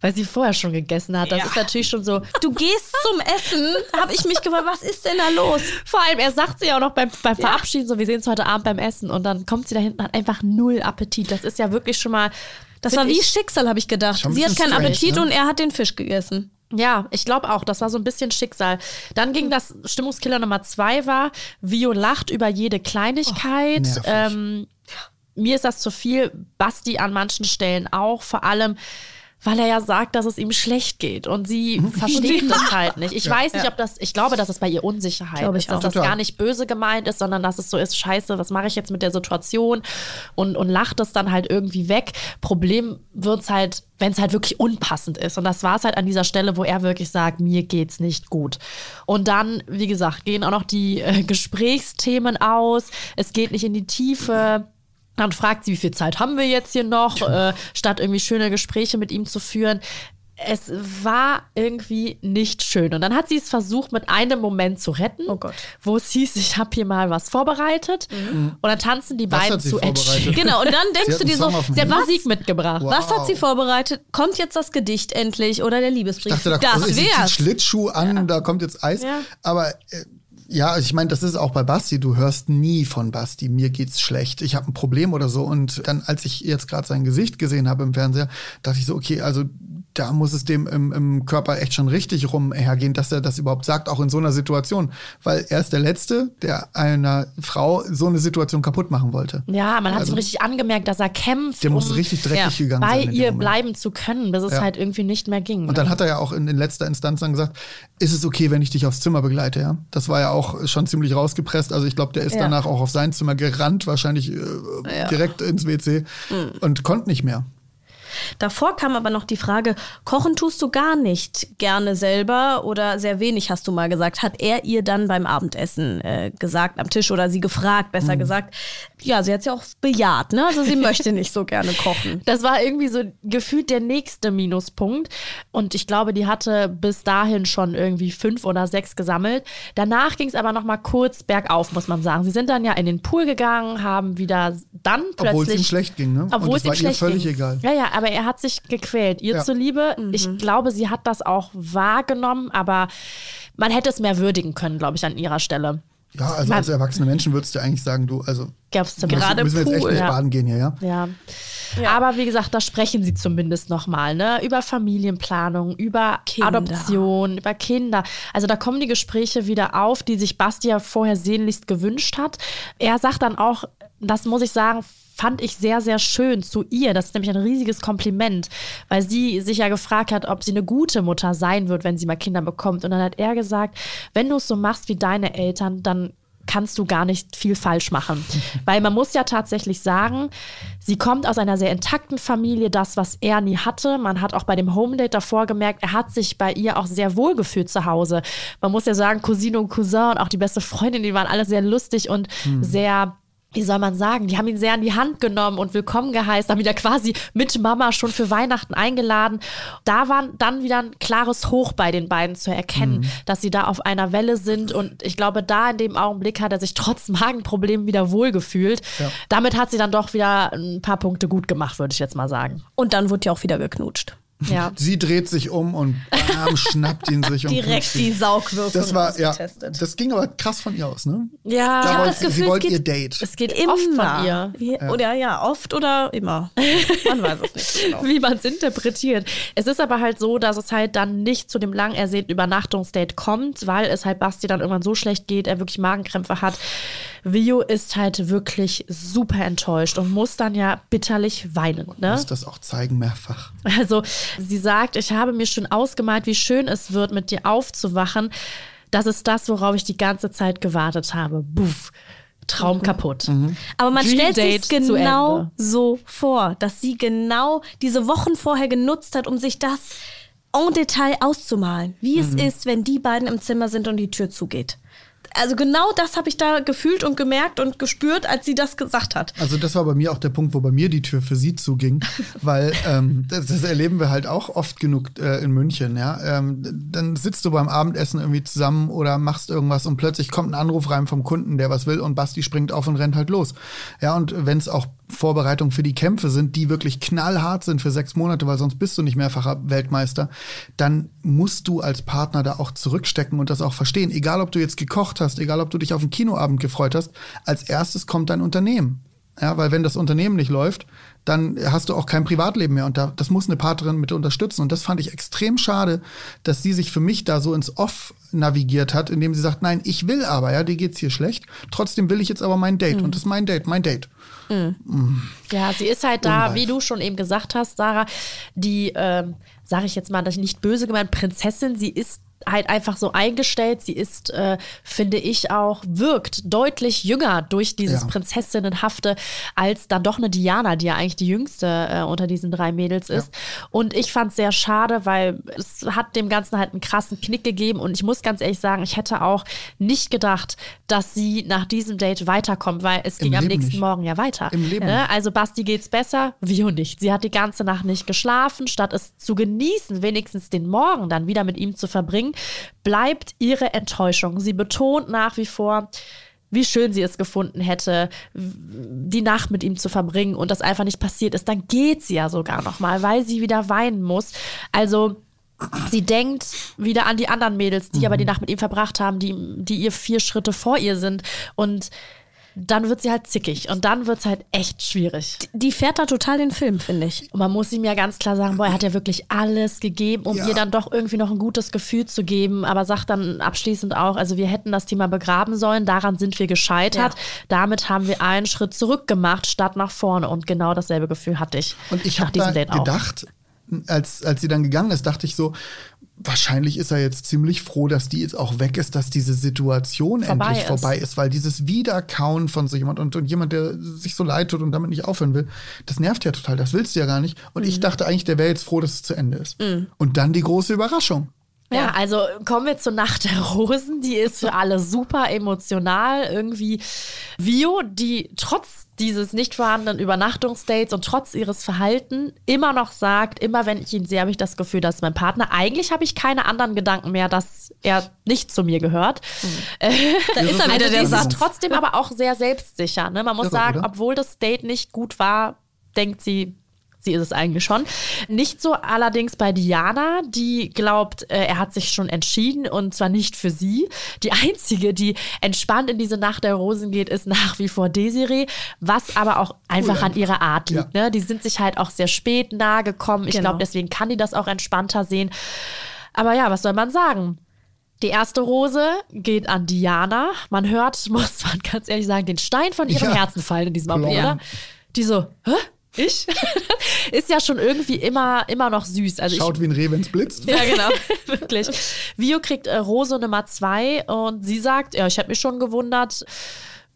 weil sie vorher schon gegessen hat. Das ist natürlich schon so. Du gehst zum Essen, habe ich mich gefragt, was ist denn da los? Vor allem, er sagt sie auch noch beim, beim Verabschieden, so wir sehen uns heute Abend beim Essen und dann kommt sie da hinten, hat einfach null Appetit. Das ist ja wirklich schon mal. Das war find wie ich- Schicksal, habe ich gedacht. Sie hat keinen strange, Appetit ne? und er hat den Fisch gegessen. Ja, ich glaube auch, das war so ein bisschen Schicksal. Dann ging das Stimmungskiller Nummer zwei war, Vio lacht über jede Kleinigkeit. nervig. ähm, mir ist das zu viel, Basti an manchen Stellen auch, vor allem weil er ja sagt, dass es ihm schlecht geht und sie versteht das halt nicht. Ich weiß nicht, ob das, ich glaube, dass es bei ihr Unsicherheit Glaube ich ist, dass auch. das gar nicht böse gemeint ist, sondern dass es so ist, scheiße, was mache ich jetzt mit der Situation und, und lacht es dann halt irgendwie weg. Problem wird's halt, wenn es halt wirklich unpassend ist. Und das war es halt an dieser Stelle, wo er wirklich sagt, mir geht's nicht gut. Und dann, wie gesagt, gehen auch noch die äh, Gesprächsthemen aus. Es geht nicht in die Tiefe. Dann fragt sie, wie viel Zeit haben wir jetzt hier noch, äh, statt irgendwie schöne Gespräche mit ihm zu führen. Es war irgendwie nicht schön. Und dann hat sie es versucht, mit einem Moment zu retten, Oh Gott. wo es hieß, ich habe hier mal was vorbereitet. Und dann tanzen die Was beiden zu Ed vorbereitet? Sheeran. Genau, und dann denkst du dir so, Sie hat. Musik mitgebracht. Wow. was hat sie vorbereitet? Kommt jetzt das Gedicht endlich oder der Liebesbrief? Ich dachte, da das also, wär's. Schlittschuh an, da kommt jetzt Eis. Ja. Aber äh, ja, ich meine, das ist auch bei Basti. Du hörst nie von Basti, mir geht's schlecht, ich habe ein Problem oder so. Und dann, als ich jetzt gerade sein Gesicht gesehen habe im Fernseher, dachte ich so, okay, also da muss es dem im, im Körper echt schon richtig rumhergehen, dass er das überhaupt sagt, auch in so einer Situation. Weil er ist der Letzte, der einer Frau so eine Situation kaputt machen wollte. Ja, man hat Also- ihm richtig angemerkt, dass er kämpft, Der muss um richtig dreckig gegangen bei sein. in dem ihr bleiben zu können, bis es Ja. halt irgendwie nicht mehr ging. Und dann hat er ja auch in, in letzter Instanz dann gesagt, ist es okay, wenn ich dich aufs Zimmer begleite, ja? Das war ja auch schon ziemlich rausgepresst. Also ich glaube, der ist Ja. danach auch auf sein Zimmer gerannt, wahrscheinlich äh, direkt ins WC und konnte nicht mehr. Davor kam aber noch die Frage, kochen tust du gar nicht gerne selber oder sehr wenig, hast du mal gesagt. Hat er ihr dann beim Abendessen äh, gesagt am Tisch oder sie gefragt, besser Mhm. gesagt. Ja, sie hat ja auch bejaht, ne? Also sie möchte nicht so gerne kochen. Das war irgendwie so gefühlt der nächste Minuspunkt. Und ich glaube, die hatte bis dahin schon irgendwie fünf oder sechs gesammelt. Danach ging es aber noch mal kurz bergauf, muss man sagen. Sie sind dann ja in den Pool gegangen, haben wieder dann plötzlich. Obwohl es ihm schlecht ging, ne? Obwohl es es ihm war ihr schlecht völlig ging. egal. Ja, ja, aber er hat sich gequält. Ihr Ja. zuliebe. Ich glaube, sie hat das auch wahrgenommen, aber man hätte es mehr würdigen können, glaube ich, an ihrer Stelle. Ja, also Man- als erwachsene Menschen würdest du eigentlich sagen, du, also Gab's zum Gerade müssen wir jetzt echt nicht ja. baden gehen hier, ja? Ja. Aber wie gesagt, da sprechen sie zumindest nochmal, ne? Über Familienplanung, über Kinder. Adoption, über Kinder. Also da kommen die Gespräche wieder auf, die sich Basti ja vorher sehnlichst gewünscht hat. Er sagt dann auch, das muss ich sagen, fand ich sehr, sehr schön zu ihr. Das ist nämlich ein riesiges Kompliment, weil sie sich ja gefragt hat, ob sie eine gute Mutter sein wird, wenn sie mal Kinder bekommt. Und dann hat er gesagt, wenn du es so machst wie deine Eltern, dann kannst du gar nicht viel falsch machen. Weil man muss ja tatsächlich sagen, sie kommt aus einer sehr intakten Familie, das, was er nie hatte. Man hat auch bei dem Home-Date davor gemerkt, er hat sich bei ihr auch sehr wohl gefühlt zu Hause. Man muss ja sagen, Cousine und Cousin und auch die beste Freundin, die waren alle sehr lustig und sehr wie soll man sagen, die haben ihn sehr an die Hand genommen und willkommen geheißen, haben ihn ja quasi mit Mama schon für Weihnachten eingeladen. Da war dann wieder ein klares Hoch bei den beiden zu erkennen, dass sie da auf einer Welle sind und ich glaube, da in dem Augenblick hat er sich trotz Magenproblemen wieder wohlgefühlt. Damit hat sie dann doch wieder ein paar Punkte gut gemacht, würde ich jetzt mal sagen. Und dann wurde ja auch wieder geknutscht. Ja. Sie dreht sich um und bam, schnappt ihn sich und Direkt die Saugwirkung Das war, ja, das ging aber krass von ihr aus, ne? Ja, Da hab wollte das sie, Gefühl, sie es wollte geht- ihr Date. es geht immer. oft von ihr. Ja. Oder ja, oft oder immer. Man weiß es nicht genau. wie man es interpretiert. Es ist aber halt so, dass es halt dann nicht zu dem lang ersehnten Übernachtungsdate kommt, weil es halt Basti dann irgendwann so schlecht geht, er wirklich Magenkrämpfe hat. Vio ist halt wirklich super enttäuscht und muss dann ja bitterlich weinen. Ne? muss das auch zeigen mehrfach. Also sie sagt, ich habe mir schon ausgemalt, wie schön es wird, mit dir aufzuwachen. Das ist das, worauf ich die ganze Zeit gewartet habe. Buff. Traum kaputt. Aber man Dream stellt sich genau so vor, dass sie genau diese Wochen vorher genutzt hat, um sich das en Detail auszumalen. Wie es ist, wenn die beiden im Zimmer sind und die Tür zugeht. Also genau das habe ich da gefühlt und gemerkt und gespürt, als sie das gesagt hat. Also das war bei mir auch der Punkt, wo bei mir die Tür für sie zuging, weil ähm, das, das erleben wir halt auch oft genug äh, in München. Ja, ähm, dann sitzt du beim Abendessen irgendwie zusammen oder machst irgendwas und plötzlich kommt ein Anruf rein vom Kunden, der was will und Basti springt auf und rennt halt los. Ja, und wenn es auch Vorbereitungen für die Kämpfe sind, die wirklich knallhart sind für sechs Monate, weil sonst bist du nicht mehrfacher Weltmeister, dann musst du als Partner da auch zurückstecken und das auch verstehen. Egal, ob du jetzt gekocht hast, egal, ob du dich auf einen Kinoabend gefreut hast, als erstes kommt dein Unternehmen. Ja, weil wenn das Unternehmen nicht läuft, dann hast du auch kein Privatleben mehr. Und da, das muss eine Partnerin mit unterstützen. Und das fand ich extrem schade, dass sie sich für mich da so ins Off navigiert hat, indem sie sagt, nein, ich will aber, ja, dir geht's hier schlecht. Trotzdem will ich jetzt aber mein Date. Und das ist mein Date, mein Date. Ja, sie ist halt da, Unreif. wie du schon eben gesagt hast, Sarah, die, ähm, sage ich jetzt mal, das nicht böse gemeint, Prinzessin, sie ist halt einfach so eingestellt. Sie ist, äh, finde ich auch, wirkt deutlich jünger durch dieses Ja. Prinzessinnenhafte als dann doch eine Diana, die ja eigentlich die jüngste äh, unter diesen drei Mädels ist. Und ich fand es sehr schade, weil es hat dem Ganzen halt einen krassen Knick gegeben. Und ich muss ganz ehrlich sagen, ich hätte auch nicht gedacht, dass sie nach diesem Date weiterkommt, weil es ging am Leben nächsten nicht. Morgen ja weiter. Im Leben Ne? Also Basti geht's besser, Vio nicht. Sie hat die ganze Nacht nicht geschlafen. Statt es zu genießen, wenigstens den Morgen dann wieder mit ihm zu verbringen, bleibt ihre Enttäuschung. Sie betont nach wie vor, wie schön sie es gefunden hätte, die Nacht mit ihm zu verbringen und das einfach nicht passiert ist. Dann geht sie ja sogar noch mal, weil sie wieder weinen muss. Also Sie denkt wieder an die anderen Mädels, die aber die Nacht mit ihm verbracht haben, die, die ihr vier Schritte vor ihr sind. Und dann wird sie halt zickig und dann wird es halt echt schwierig. Die fährt da total den Film, finde ich. Und man muss ihm ja ganz klar sagen, boah, er hat ja wirklich alles gegeben, um Ja. ihr dann doch irgendwie noch ein gutes Gefühl zu geben. Aber sagt dann abschließend auch, also wir hätten das Thema begraben sollen, daran sind wir gescheitert. Ja. Damit haben wir einen Schritt zurück gemacht, statt nach vorne. Und genau dasselbe Gefühl hatte ich. Und ich nach habe Date auch. gedacht, als, als sie dann gegangen ist, dachte ich so, wahrscheinlich ist er jetzt ziemlich froh, dass die jetzt auch weg ist, dass diese Situation Vorbei endlich ist. vorbei ist, weil dieses Wiederkauen von so jemand und, und jemand, der sich so leid tut und damit nicht aufhören will, das nervt ja total, das willst du ja gar nicht. Und Mhm. ich dachte eigentlich, der wäre jetzt froh, dass es zu Ende ist. Und dann die große Überraschung. Ja, also kommen wir zur Nacht der Rosen. Die ist für alle super emotional. Irgendwie Vio, die trotz dieses nicht vorhandenen Übernachtungsdates und trotz ihres Verhalten immer noch sagt, immer wenn ich ihn sehe, habe ich das Gefühl, dass mein Partner, eigentlich habe ich keine anderen Gedanken mehr, dass er nicht zu mir gehört. Da ist er Also wieder, der Satt. trotzdem aber auch sehr selbstsicher. Ne? Man muss Irre, sagen, oder? obwohl das Date nicht gut war, denkt sie, sie ist es eigentlich schon. Nicht so allerdings bei Diana, die glaubt, äh, er hat sich schon entschieden und zwar nicht für sie. Die einzige, die entspannt in diese Nacht der Rosen geht, ist nach wie vor Desiree, was aber auch einfach an ihrer Art liegt. Ne? Die sind sich halt auch sehr spät nahe gekommen. Ich Genau. glaube, deswegen kann die das auch entspannter sehen. Aber ja, was soll man sagen? Die erste Rose geht an Diana. Man hört, muss man ganz ehrlich sagen, den Stein von ihrem Ja. Herzen fallen in diesem Augenblick, oder? Die so, hä? Ich? Ist ja schon irgendwie immer, immer noch süß. Also Schaut wie ein Reh, wenn's blitzt. ich, ja, genau, wirklich. Vio kriegt äh, Rose Nummer zwei und sie sagt, ja, ich hätte mich schon gewundert,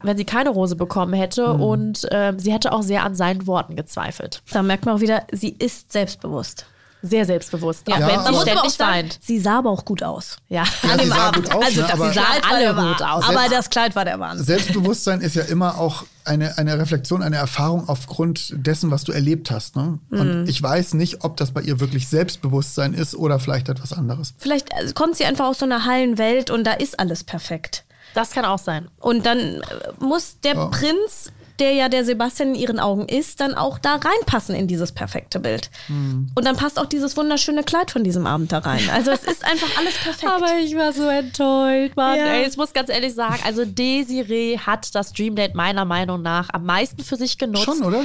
wenn sie keine Rose bekommen hätte und ähm, sie hätte auch sehr an seinen Worten gezweifelt. Da merkt man auch wieder, sie ist selbstbewusst. Sehr selbstbewusst, auch Ja, wenn aber- sie ständig weint. sie sah aber auch gut aus. Ja. Ja, sie sah gut aus, also ne, das aber- war alle der gut Wahnsinn. aus. Aber das Kleid war der Wahnsinn. Selbstbewusstsein ist ja immer auch eine, eine Reflexion, eine Erfahrung aufgrund dessen, was du erlebt hast. Ne? Mhm. Und ich weiß nicht, ob das bei ihr wirklich Selbstbewusstsein ist oder vielleicht etwas anderes. Vielleicht also, kommt sie einfach aus so einer heilen Welt und da ist alles perfekt. Das kann auch sein. Und dann äh, muss der Ja. Prinz, der ja der Sebastian in ihren Augen ist, dann auch da reinpassen in dieses perfekte Bild. Hm. Und dann passt auch dieses wunderschöne Kleid von diesem Abend da rein. Also es ist einfach alles perfekt. Aber ich war so enttäuscht, Mann. Ja. Ey, ich muss ganz ehrlich sagen, also Desiree hat das Dream Date meiner Meinung nach am meisten für sich genutzt. Schon, oder?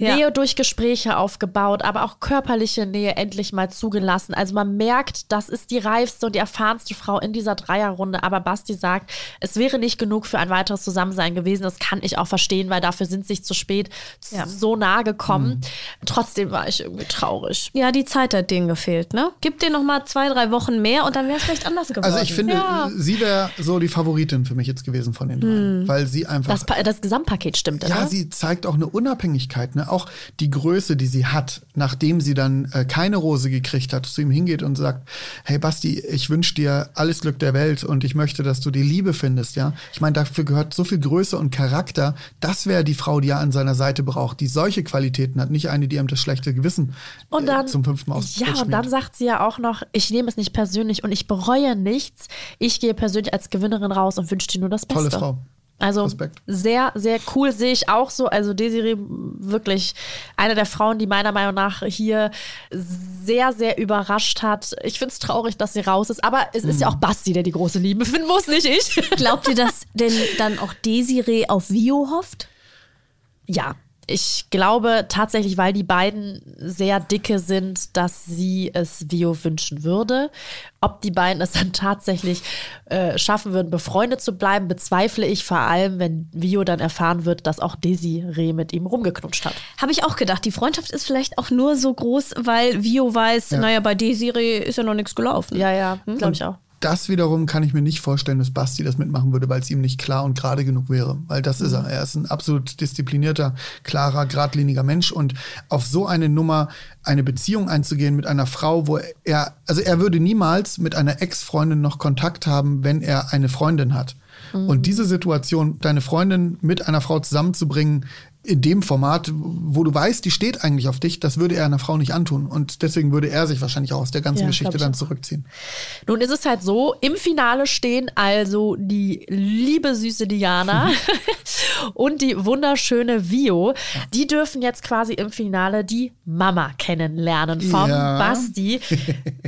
Ja. Nähe durch Gespräche aufgebaut, aber auch körperliche Nähe endlich mal zugelassen. Also man merkt, das ist die reifste und die erfahrenste Frau in dieser Dreierrunde. Aber Basti sagt, es wäre nicht genug für ein weiteres Zusammensein gewesen. Das kann ich auch verstehen, weil dafür sind sich zu spät Ja. so nahe gekommen. Trotzdem war ich irgendwie traurig. Ja, die Zeit hat denen gefehlt, ne? Gib dir noch mal zwei, drei Wochen mehr und dann wäre es vielleicht anders geworden. Also ich finde, Ja. sie wäre so die Favoritin für mich jetzt gewesen von den dreien, weil sie einfach Das, das Gesamtpaket stimmt, Ja, oder? sie zeigt auch eine Unabhängigkeit, ne? Auch die Größe, die sie hat, nachdem sie dann äh, keine Rose gekriegt hat, zu ihm hingeht und sagt: Hey Basti, ich wünsche dir alles Glück der Welt und ich möchte, dass du die Liebe findest, ja. Ich meine, dafür gehört so viel Größe und Charakter. Das wäre die Frau, die er an seiner Seite braucht, die solche Qualitäten hat, nicht eine, die ihm das schlechte Gewissen Und dann, äh, zum fünften Mal Ja, und dann sagt sie ja auch noch, ich nehme es nicht persönlich und ich bereue nichts. Ich gehe persönlich als Gewinnerin raus und wünsche dir nur das Beste. Tolle Frau. Also Respekt. sehr, sehr cool sehe ich auch so. Also Desiree wirklich eine der Frauen, die meiner Meinung nach hier sehr, sehr überrascht hat. Ich finde es traurig, dass sie raus ist, aber es ist ja auch Basti, der die große Liebe finden muss, nicht ich. Glaubt ihr, dass denn dann auch Desiree auf Vio hofft? Ja, ich glaube tatsächlich, weil die beiden sehr dicke sind, dass sie es Vio wünschen würde. Ob die beiden es dann tatsächlich äh, schaffen würden, befreundet zu bleiben, bezweifle ich vor allem, wenn Vio dann erfahren wird, dass auch Desiree mit ihm rumgeknutscht hat. Habe ich auch gedacht. Die Freundschaft ist vielleicht auch nur so groß, weil Vio weiß, naja, bei Desiree ist ja noch nichts gelaufen. Ja, ja, glaube ich auch. Das wiederum kann ich mir nicht vorstellen, dass Basti das mitmachen würde, weil es ihm nicht klar und gerade genug wäre. Weil das ist er. Er ist ein absolut disziplinierter, klarer, geradliniger Mensch. Und auf so eine Nummer eine Beziehung einzugehen mit einer Frau, wo er, also er würde niemals mit einer Ex-Freundin noch Kontakt haben, wenn er eine Freundin hat. Und diese Situation, deine Freundin mit einer Frau zusammenzubringen, in dem Format, wo du weißt, die steht eigentlich auf dich, das würde er einer Frau nicht antun. Und deswegen würde er sich wahrscheinlich auch aus der ganzen Ja, Geschichte dann zurückziehen. Nun ist es halt so, im Finale stehen also die liebe süße Diana und die wunderschöne Vio. Die dürfen jetzt quasi im Finale die Mama kennenlernen vom Ja. Basti.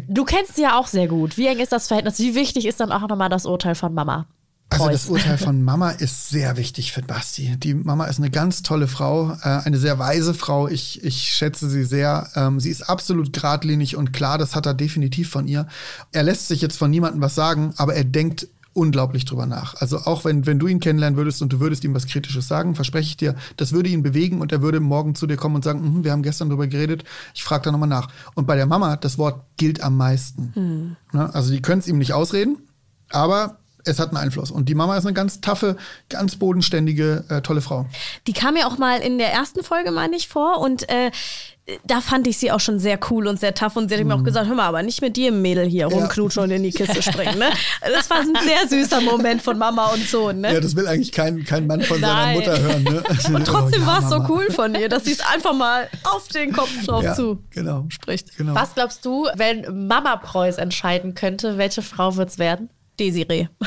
Du kennst sie ja auch sehr gut. Wie eng ist das Verhältnis? Wie wichtig ist dann auch nochmal das Urteil von Mama? Also das Urteil von Mama ist sehr wichtig für Basti. Die Mama ist eine ganz tolle Frau, äh, eine sehr weise Frau. Ich, ich schätze sie sehr. Ähm, sie ist absolut geradlinig und klar, das hat er definitiv von ihr. Er lässt sich jetzt von niemandem was sagen, aber er denkt unglaublich drüber nach. Also auch wenn, wenn du ihn kennenlernen würdest und du würdest ihm was Kritisches sagen, verspreche ich dir, das würde ihn bewegen und er würde morgen zu dir kommen und sagen, "Mhm, wir haben gestern drüber geredet, ich frage da nochmal nach. Und bei der Mama, das Wort gilt am meisten. Ne? Also die können es ihm nicht ausreden, aber es hat einen Einfluss. Und die Mama ist eine ganz taffe, ganz bodenständige, äh, tolle Frau. Die kam ja auch mal in der ersten Folge, meine ich, vor und äh, da fand ich sie auch schon sehr cool und sehr tough und sie hat mir auch gesagt, hör mal, aber nicht mit dir, Mädel, hier rumknutschen und in die Kiste springen. Ne? Das war ein sehr süßer Moment von Mama und Sohn. Ne? Ja, das will eigentlich kein, kein Mann von seiner Nein. Mutter hören. Ne? Und trotzdem Oh, ja, war es so cool von ihr, dass sie es einfach mal auf den Kopf drauf Ja, zu genau. spricht. Genau. Was glaubst du, wenn Mama Preuß entscheiden könnte, welche Frau wird's werden? Desiree.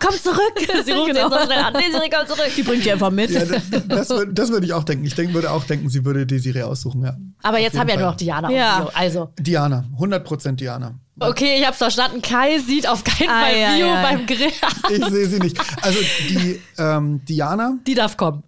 Komm zurück! Sie ruft Genau. jetzt so schnell an. Desiree, komm zurück! Die bringt die einfach mit. Ja, das, das, würd- das würde ich auch denken. Ich denk, würde auch denken, sie würde Desiree aussuchen, ja. Aber jetzt jeden haben wir ja nur noch Diana Ja. Also, Diana, 100% Diana. Okay, ich hab's verstanden. Kai sieht auf keinen Ei, Fall ei, Vio ei. beim Grill. Ich sehe sie nicht. Also die ähm, Diana, Die darf kommen.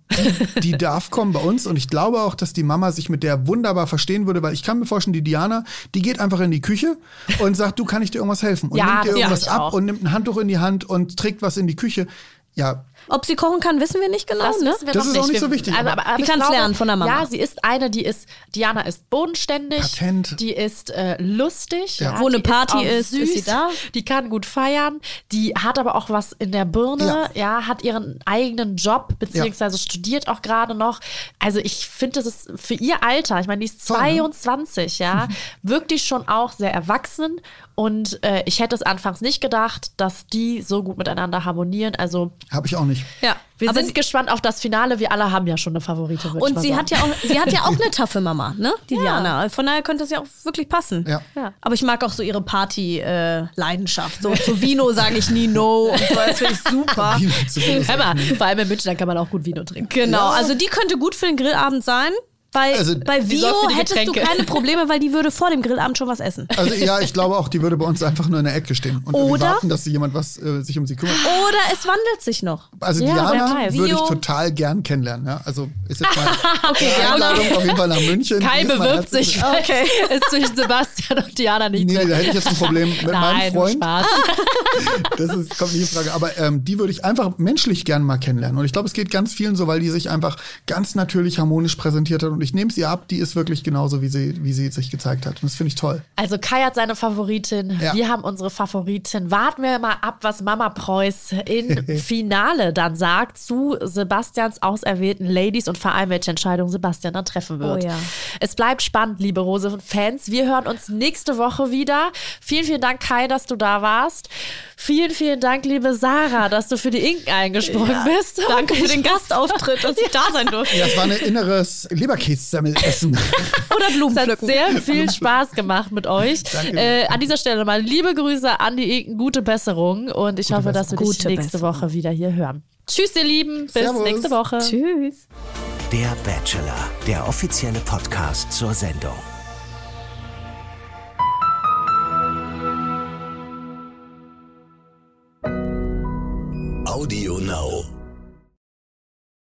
die darf kommen bei uns und ich glaube auch, dass die Mama sich mit der wunderbar verstehen würde, weil ich kann mir vorstellen, die Diana, die geht einfach in die Küche und sagt, du kann ich dir irgendwas helfen und Ja, nimmt dir irgendwas ab auch. und nimmt ein Handtuch in die Hand und trägt was in die Küche. Ja, Ob sie kochen kann, wissen wir nicht genau. Das ne? wir Das ist auch nicht. nicht so wichtig, Aber, aber aber, die ich kann's glaube, lernen von der Mama. Ja, sie ist eine, die ist, Diana ist bodenständig. Patent. Die ist äh, lustig. Ja. Wo eine die Party auch ist, ist sie da. Die kann gut feiern. Die hat aber auch was in der Birne. Ja, hat ihren eigenen Job, beziehungsweise studiert auch gerade noch. Also ich finde, das ist für ihr Alter, ich meine, die ist Toll, ne? 22, ja, wirklich schon auch sehr erwachsen. Und äh, ich hätte es anfangs nicht gedacht, dass die so gut miteinander harmonieren. Also habe ich auch nicht. Ja. Wir Aber sind gespannt auf das Finale. Wir alle haben ja schon eine Favorite. Und mal sie sagen. hat ja auch, sie hat ja auch eine taffe Mama, ne? Die Diana. Von daher könnte es ja auch wirklich passen. Ja. Ja. Aber ich mag auch so ihre Party-Leidenschaft. so zu Vino sage ich nie No. Und so, das finde ich super. Hör mal, vor allem in München, da kann man auch gut Vino trinken. Genau, also die könnte gut für den Grillabend sein. Weil Also, bei Vio hättest du keine Probleme, weil die würde vor dem Grillabend schon was essen. Also ja, ich glaube auch, die würde bei uns einfach nur in der Ecke stehen und Oder- warten, dass jemand was äh, sich um sie kümmert. Oder es wandelt sich noch. Also Ja, Diana würde ich total gern kennenlernen. Ja? Also ist jetzt mal Okay, eine Einladung auf jeden Fall nach München. Kai bewirbt sich. Okay. ist zwischen Sebastian und Diana nicht. Nee, nee, da hätte ich jetzt ein Problem mit Nein, meinem Freund. Spaß. Das ist, kommt nicht in Frage. Aber ähm, die würde ich einfach menschlich gern mal kennenlernen. Und ich glaube, es geht ganz vielen so, weil die sich einfach ganz natürlich harmonisch präsentiert hat. Und ich nehme sie ab, die ist wirklich genauso, wie sie, wie sie sich gezeigt hat. Und das finde ich toll. Also Kai hat seine Favoritin, Ja. wir haben unsere Favoritin. Warten wir mal ab, was Mama Preuß im Finale dann sagt zu Sebastians auserwählten Ladies und vor allem, welche Entscheidung Sebastian dann treffen wird. Oh ja. Es bleibt spannend, liebe Rose-Fans. Wir hören uns nächste Woche wieder. Vielen, vielen Dank, Kai, dass du da warst. Vielen, vielen Dank, liebe Sarah, dass du für die Inken eingesprungen bist. Danke für den Gastauftritt, dass ich da sein durfte. Ja, es war ein inneres Leberkässemmelessen. Oder Es hat Blumenpflücken. sehr viel Spaß gemacht mit euch. Danke. Äh, an dieser Stelle mal liebe Grüße an die Inken, gute Besserung und ich hoffe, dass wir dich Gute nächste Besserung. Woche wieder hier hören. Tschüss, ihr Lieben. Bis Servus. nächste Woche. Tschüss. Der Bachelor, der offizielle Podcast zur Sendung. Audio Now.